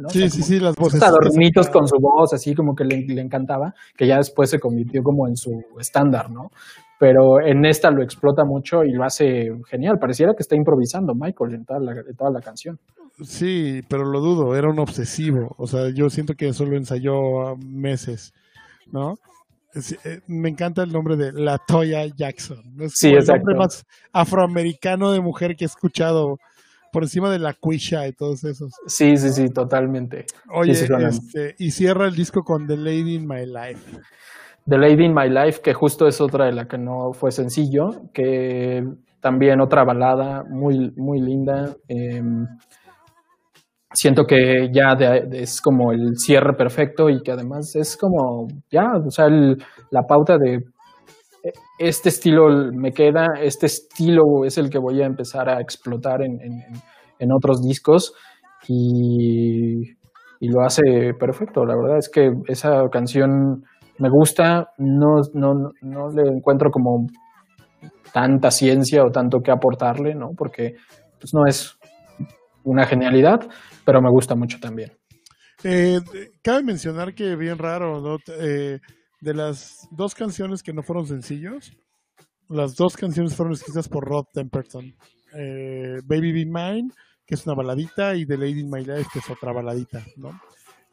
Speaker 1: Sí, sí, sí, las voces.
Speaker 2: Adornitos con su voz, así como que le, le, encantaba, que ya después se convirtió como en su estándar, ¿no? Pero en esta lo explota mucho y lo hace genial. Pareciera que está improvisando Michael en toda la, en toda la canción.
Speaker 1: Sí, pero lo dudo, era un obsesivo. O sea, yo siento que eso lo ensayó meses, ¿no? Eh, me encanta el nombre de La Toya Jackson. Es
Speaker 2: sí, el
Speaker 1: nombre más afroamericano de mujer que he escuchado por encima de la Quisha y todos esos.
Speaker 2: Sí, sí, sí, totalmente.
Speaker 1: Oye, este, y cierra el disco con The Lady in My Life.
Speaker 2: The Lady in My Life, que justo es otra de la que no fue sencillo, que también otra balada muy, muy linda. Em, siento que ya es como el cierre perfecto y que además es como, ya, o sea, la pauta de e, este estilo me queda, este estilo es el que voy a empezar a explotar en, en, otros discos y, y, lo hace perfecto. La verdad es que esa canción me gusta, no, no, no le encuentro como tanta ciencia o tanto que aportarle, ¿no? Porque pues no es una genialidad, pero me gusta mucho también.
Speaker 1: Eh, cabe mencionar que bien raro, ¿no? Eh, de las dos canciones que no fueron sencillos, las dos canciones fueron escritas por Rod Temperton. Eh, Baby Be Mine, que es una baladita, y The Lady in My Life, que es otra baladita, ¿no?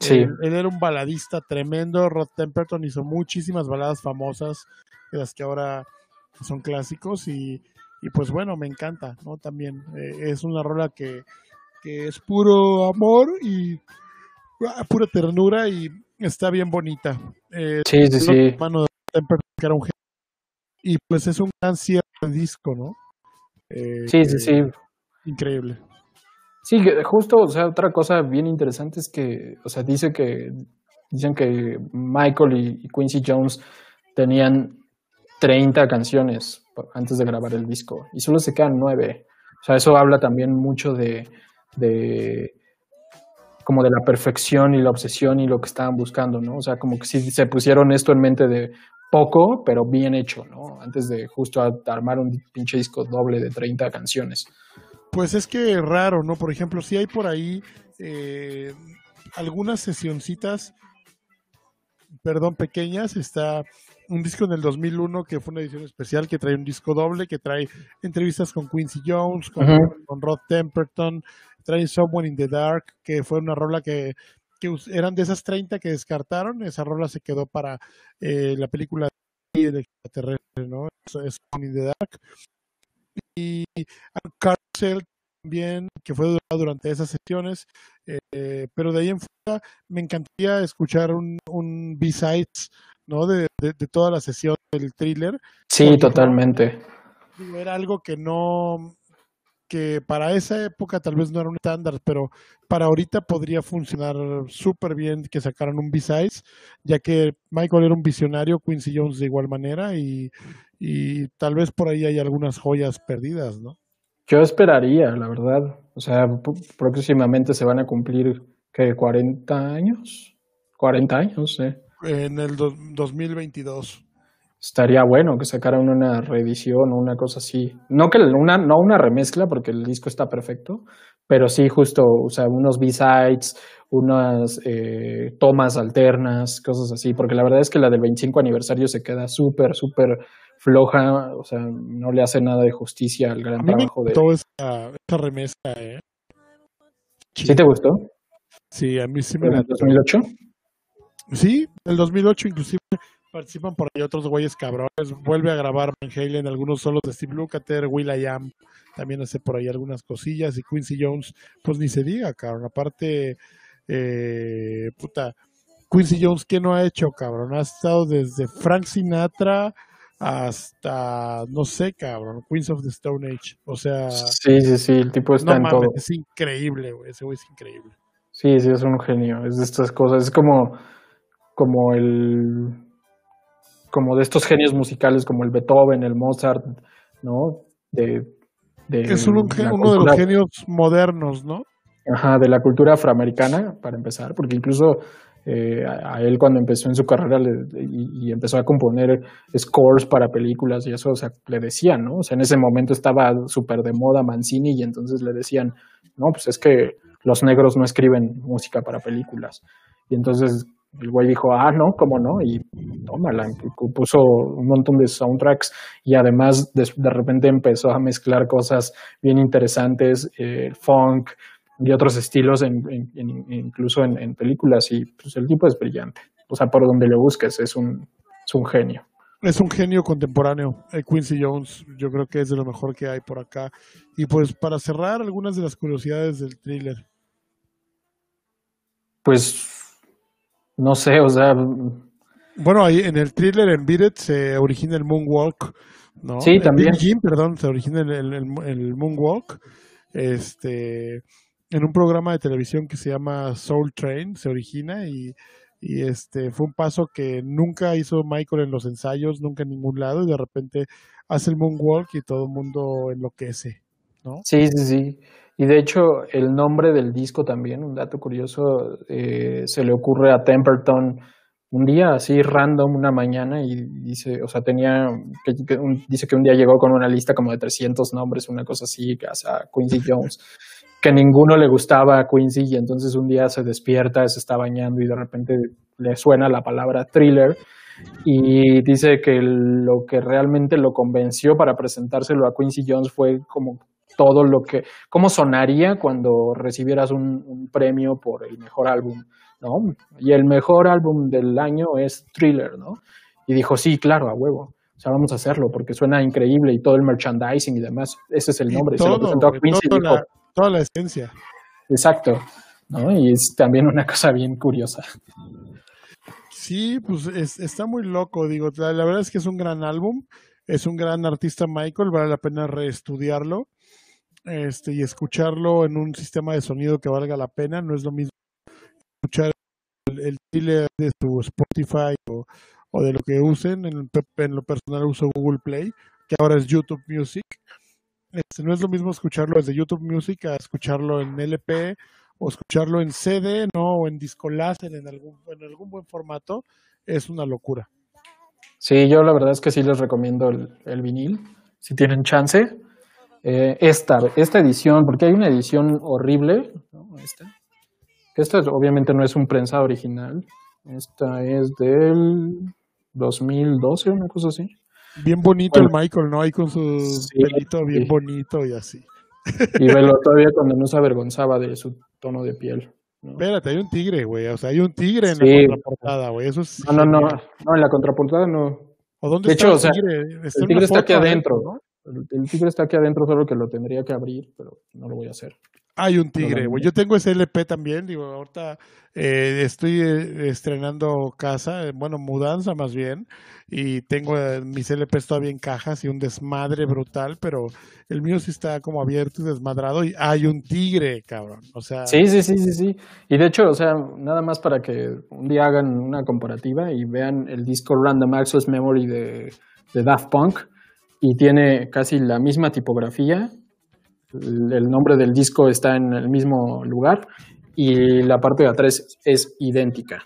Speaker 2: Sí.
Speaker 1: Él, era un baladista tremendo. Rod Temperton hizo muchísimas baladas famosas, de las que ahora son clásicos, y, y pues bueno, me encanta, ¿no? También es una rola que que es puro amor y ah, pura ternura y está bien bonita.
Speaker 2: Eh, sí, sí, sí.
Speaker 1: y pues es un gran cierre de disco, ¿no? Eh,
Speaker 2: sí, sí, sí.
Speaker 1: Increíble.
Speaker 2: Sí, justo, o sea, otra cosa bien interesante es que, o sea, dice que, dicen que Michael y, Quincy Jones tenían 30 canciones antes de grabar el disco y solo se quedan 9. O sea, eso habla también mucho de, de como de la perfección y la obsesión y lo que estaban buscando, ¿no? O sea, como que si se pusieron esto en mente de poco, pero bien hecho, ¿no? Antes de justo armar un pinche disco doble de 30 canciones.
Speaker 1: Pues es que raro, ¿no? Por ejemplo, si hay por ahí eh, algunas sesioncitas, perdón, pequeñas, está un disco en el 2001 que fue una edición especial que trae un disco doble, que trae entrevistas con Quincy Jones, con, con Rod Temperton, trae Someone in the Dark, que fue una rola que que eran de esas 30 que descartaron, esa rola se quedó para eh, la película de extraterrestre, ¿no? Es in the Dark. Y Carcel también, que fue durante esas sesiones, eh, pero de ahí en fuera me encantaría escuchar un, un B-Sides, ¿no? De, de, toda la sesión del thriller.
Speaker 2: Sí, totalmente.
Speaker 1: Era algo que no, que para esa época tal vez no era un estándar, pero para ahorita podría funcionar súper bien que sacaran un B-Size, ya que Michael era un visionario, Quincy Jones de igual manera, y, y tal vez por ahí hay algunas joyas perdidas, ¿no?
Speaker 2: Yo esperaría, la verdad. O sea, próximamente se van a cumplir, ¿qué? ¿40 años? 40 años, eh.
Speaker 1: En el 2022
Speaker 2: estaría bueno que sacaran una reedición o una cosa así. No que una, no una remezcla, porque el disco está perfecto, pero sí justo, o sea, unos B-sides, unas eh, tomas alternas, cosas así, porque la verdad es que la del 25 aniversario se queda súper, súper floja, o sea, no le hace nada de justicia al gran trabajo de...
Speaker 1: Toda esa, esa remezcla, ¿eh?
Speaker 2: ¿Sí te gustó?
Speaker 1: Sí, a mí sí me
Speaker 2: ¿En 2008?
Speaker 1: Sí, el 2008 inclusive participan por ahí otros güeyes cabrones. Vuelve a grabar Van Halen algunos solos de Steve Lukather, Will I Am también hace por ahí algunas cosillas y Quincy Jones, pues ni se diga, cabrón. Aparte, eh, puta, Quincy Jones, ¿qué no ha hecho, cabrón? Ha estado desde Frank Sinatra hasta, no sé, cabrón, Queens of the Stone Age. O sea...
Speaker 2: Sí, sí, sí, el tipo está en todo.
Speaker 1: Es increíble, güey, ese güey es increíble.
Speaker 2: Sí, sí, es un genio, es de estas cosas, es como, como el como de estos genios musicales como el Beethoven, el Mozart, ¿no? De,
Speaker 1: es uno de los genios modernos, ¿no?
Speaker 2: Ajá, de la cultura afroamericana, para empezar, porque incluso eh, a, él cuando empezó en su carrera y, empezó a componer scores para películas y eso, o sea, le decían, ¿no? O sea, en ese momento estaba súper de moda Mancini y entonces le decían, no, pues es que los negros no escriben música para películas. Y entonces el güey dijo, ah, no, ¿cómo no? Y tómala, puso un montón de soundtracks y además de, repente empezó a mezclar cosas bien interesantes, eh, funk y otros estilos, en, incluso en, películas. Y pues el tipo es brillante. O sea, por donde lo busques, es un, es un genio.
Speaker 1: Es un genio contemporáneo, eh, Quincy Jones. Yo creo que es de lo mejor que hay por acá. Y pues para cerrar algunas de las curiosidades del thriller.
Speaker 2: Pues no sé, o sea.
Speaker 1: Bueno, ahí en el thriller en Beat se origina el Moonwalk, ¿no?
Speaker 2: Sí, también.
Speaker 1: Jim, perdón, se origina el, el, Moonwalk. Este, en un programa de televisión que se llama Soul Train, se origina y, este fue un paso que nunca hizo Michael en los ensayos, nunca en ningún lado, y de repente hace el Moonwalk y todo el mundo enloquece, ¿no?
Speaker 2: Sí, sí, sí. Y de hecho, el nombre del disco también, un dato curioso, eh, se le ocurre a Temperton un día así random, una mañana, y dice, o sea, tenía, dice que un día llegó con una lista como de 300 nombres, una cosa así, a Quincy Jones, que ninguno le gustaba a Quincy, y entonces un día se despierta, se está bañando y de repente le suena la palabra thriller, y dice que lo que realmente lo convenció para presentárselo a Quincy Jones fue como todo lo que, cómo sonaría cuando recibieras un, premio por el mejor álbum, ¿no? Y el mejor álbum del año es Thriller, ¿no? Y dijo, sí, claro, a huevo. O sea, vamos a hacerlo porque suena increíble y todo el merchandising y demás. Ese es el nombre.
Speaker 1: Se lo presentó a Quincy y dijo, toda la esencia.
Speaker 2: Exacto. ¿no? Y es también una cosa bien curiosa.
Speaker 1: Sí, pues está muy loco, digo, la, la, verdad es que es un gran álbum, es un gran artista Michael, vale la pena reestudiarlo este, y escucharlo en un sistema de sonido que valga la pena. No es lo mismo escuchar el, el de su Spotify o, de lo que usen. En, en, lo personal uso Google Play, que ahora es YouTube Music. Este, no es lo mismo escucharlo desde YouTube Music a escucharlo en LP o escucharlo en CD, ¿no? O en disco láser, en algún, en algún buen formato. Es una locura.
Speaker 2: Sí, yo la verdad es que sí les recomiendo el, vinil, si tienen chance. Eh, esta, esta edición, porque hay una edición horrible, esta, esta obviamente no es un prensado original, esta es del 2012, una cosa así.
Speaker 1: Bien bonito el Michael, ¿no? Ahí con su pelito bien bonito y así.
Speaker 2: Y velo todavía cuando no se avergonzaba de su tono de piel.
Speaker 1: Espérate, hay un tigre, güey. O sea, hay un tigre en la contraportada, güey. Eso es.
Speaker 2: No, no, no. No, en la contraportada no.
Speaker 1: ¿O dónde de está hecho, el tigre?
Speaker 2: el tigre está aquí adentro. ¿no? el tigre está aquí adentro, solo que lo tendría que abrir, pero no lo voy a hacer.
Speaker 1: Hay un tigre, güey. Yo tengo ese LP también, digo, ahorita eh, estoy eh, estrenando casa, eh, bueno, mudanza más bien, y tengo mis LPs todavía en cajas y un desmadre brutal, pero el mío sí está como abierto y desmadrado y hay un tigre, cabrón. O sea.
Speaker 2: Sí, sí, sí, sí, sí. Y de hecho, o sea, nada más para que un día hagan una comparativa y vean el disco Random Access Memory de, de Daft Punk y tiene casi la misma tipografía el nombre del disco está en el mismo lugar y la parte de atrás es idéntica,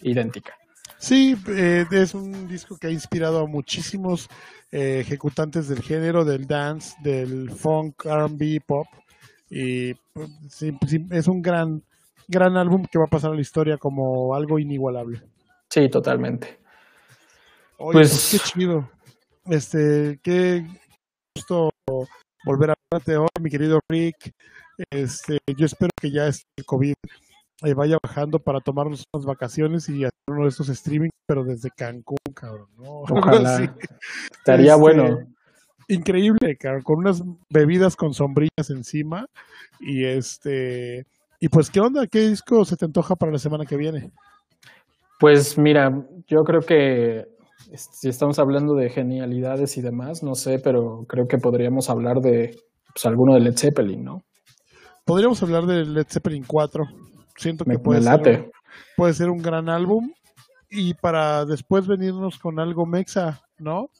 Speaker 2: idéntica.
Speaker 1: Sí, eh, es un disco que ha inspirado a muchísimos eh, ejecutantes del género, del dance, del funk, R&B, pop y pues, es un gran, gran álbum que va a pasar a la historia como algo inigualable.
Speaker 2: Sí, totalmente.
Speaker 1: pues, pues qué chido. Este, qué gusto volver a hoy, mi querido Rick. Este, yo espero que ya este el COVID eh, vaya bajando para tomarnos unas vacaciones y hacer uno de estos streaming, pero desde Cancún, cabrón.
Speaker 2: Ojalá. Estaría este, bueno.
Speaker 1: Increíble, cabrón, con unas bebidas con sombrillas encima. Y este. Y pues, ¿qué onda? ¿Qué disco se te antoja para la semana que viene?
Speaker 2: Pues mira, yo creo que si estamos hablando de genialidades y demás, no sé, pero creo que podríamos hablar de pues, alguno de Led Zeppelin, ¿no?
Speaker 1: Podríamos hablar de Led Zeppelin 4. Siento que puede, Ser, puede ser un gran álbum. Y para después venirnos con algo mexa, ¿no?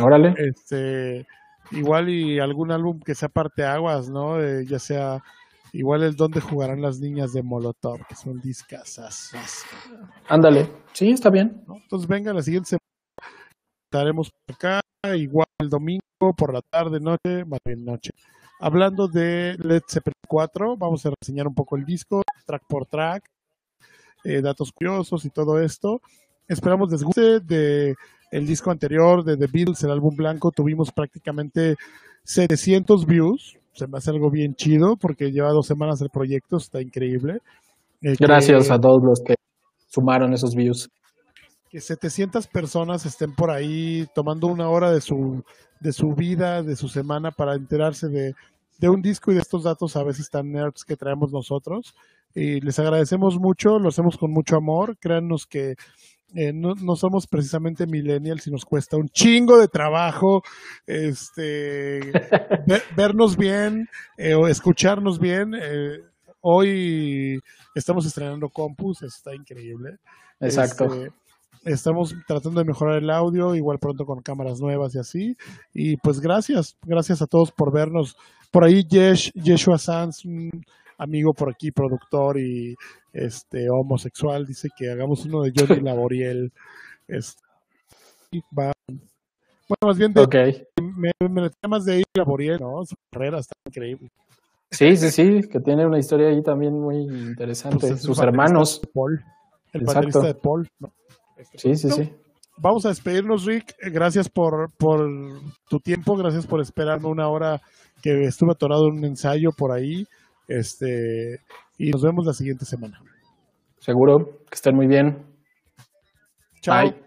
Speaker 2: Órale.
Speaker 1: Este, igual y algún álbum que sea parte aguas, ¿no? ya sea igual el donde jugarán las niñas de Molotov, que son discasas.
Speaker 2: Ándale, sí, está bien.
Speaker 1: Entonces venga la siguiente semana estaremos por acá, igual el domingo por la tarde, noche, más bien noche. Hablando de Led Zeppelin 4, vamos a reseñar un poco el disco, track por track, eh, datos curiosos y todo esto. Esperamos les guste de el disco anterior de The Beatles, el álbum blanco, tuvimos prácticamente 700 views. Se me hace algo bien chido porque lleva dos semanas el proyecto, está increíble.
Speaker 2: Eh, Gracias a todos los que sumaron esos views
Speaker 1: que 700 personas estén por ahí tomando una hora de su, de su vida, de su semana para enterarse de, un disco y de estos datos a veces tan nerds que traemos nosotros. Y les agradecemos mucho, lo hacemos con mucho amor. Créannos que eh, no, somos precisamente millennials y nos cuesta un chingo de trabajo este, vernos bien eh, o escucharnos bien. Eh, hoy estamos estrenando Compus, está increíble.
Speaker 2: Exacto.
Speaker 1: Este, Estamos tratando de mejorar el audio, igual pronto con cámaras nuevas y así. Y pues gracias, gracias a todos por vernos. Por ahí Yesh, Yeshua Sanz, un amigo por aquí, productor y este homosexual, dice que hagamos uno de Johnny Laboriel. Este, bueno, más bien de, me, me más de ir Laboriel, ¿no? Su carrera está increíble.
Speaker 2: Sí, sí, sí, que tiene una historia ahí también muy interesante. Pues Sus hermanos.
Speaker 1: Paul, el Exacto. de Paul, ¿no?
Speaker 2: Sí, sí, sí.
Speaker 1: Vamos a despedirnos, Rick. Gracias por, por tu tiempo, gracias por esperarme una hora que estuve atorado en un ensayo por ahí. Este, y nos vemos la siguiente semana.
Speaker 2: Seguro, que estén muy bien.
Speaker 1: Chao.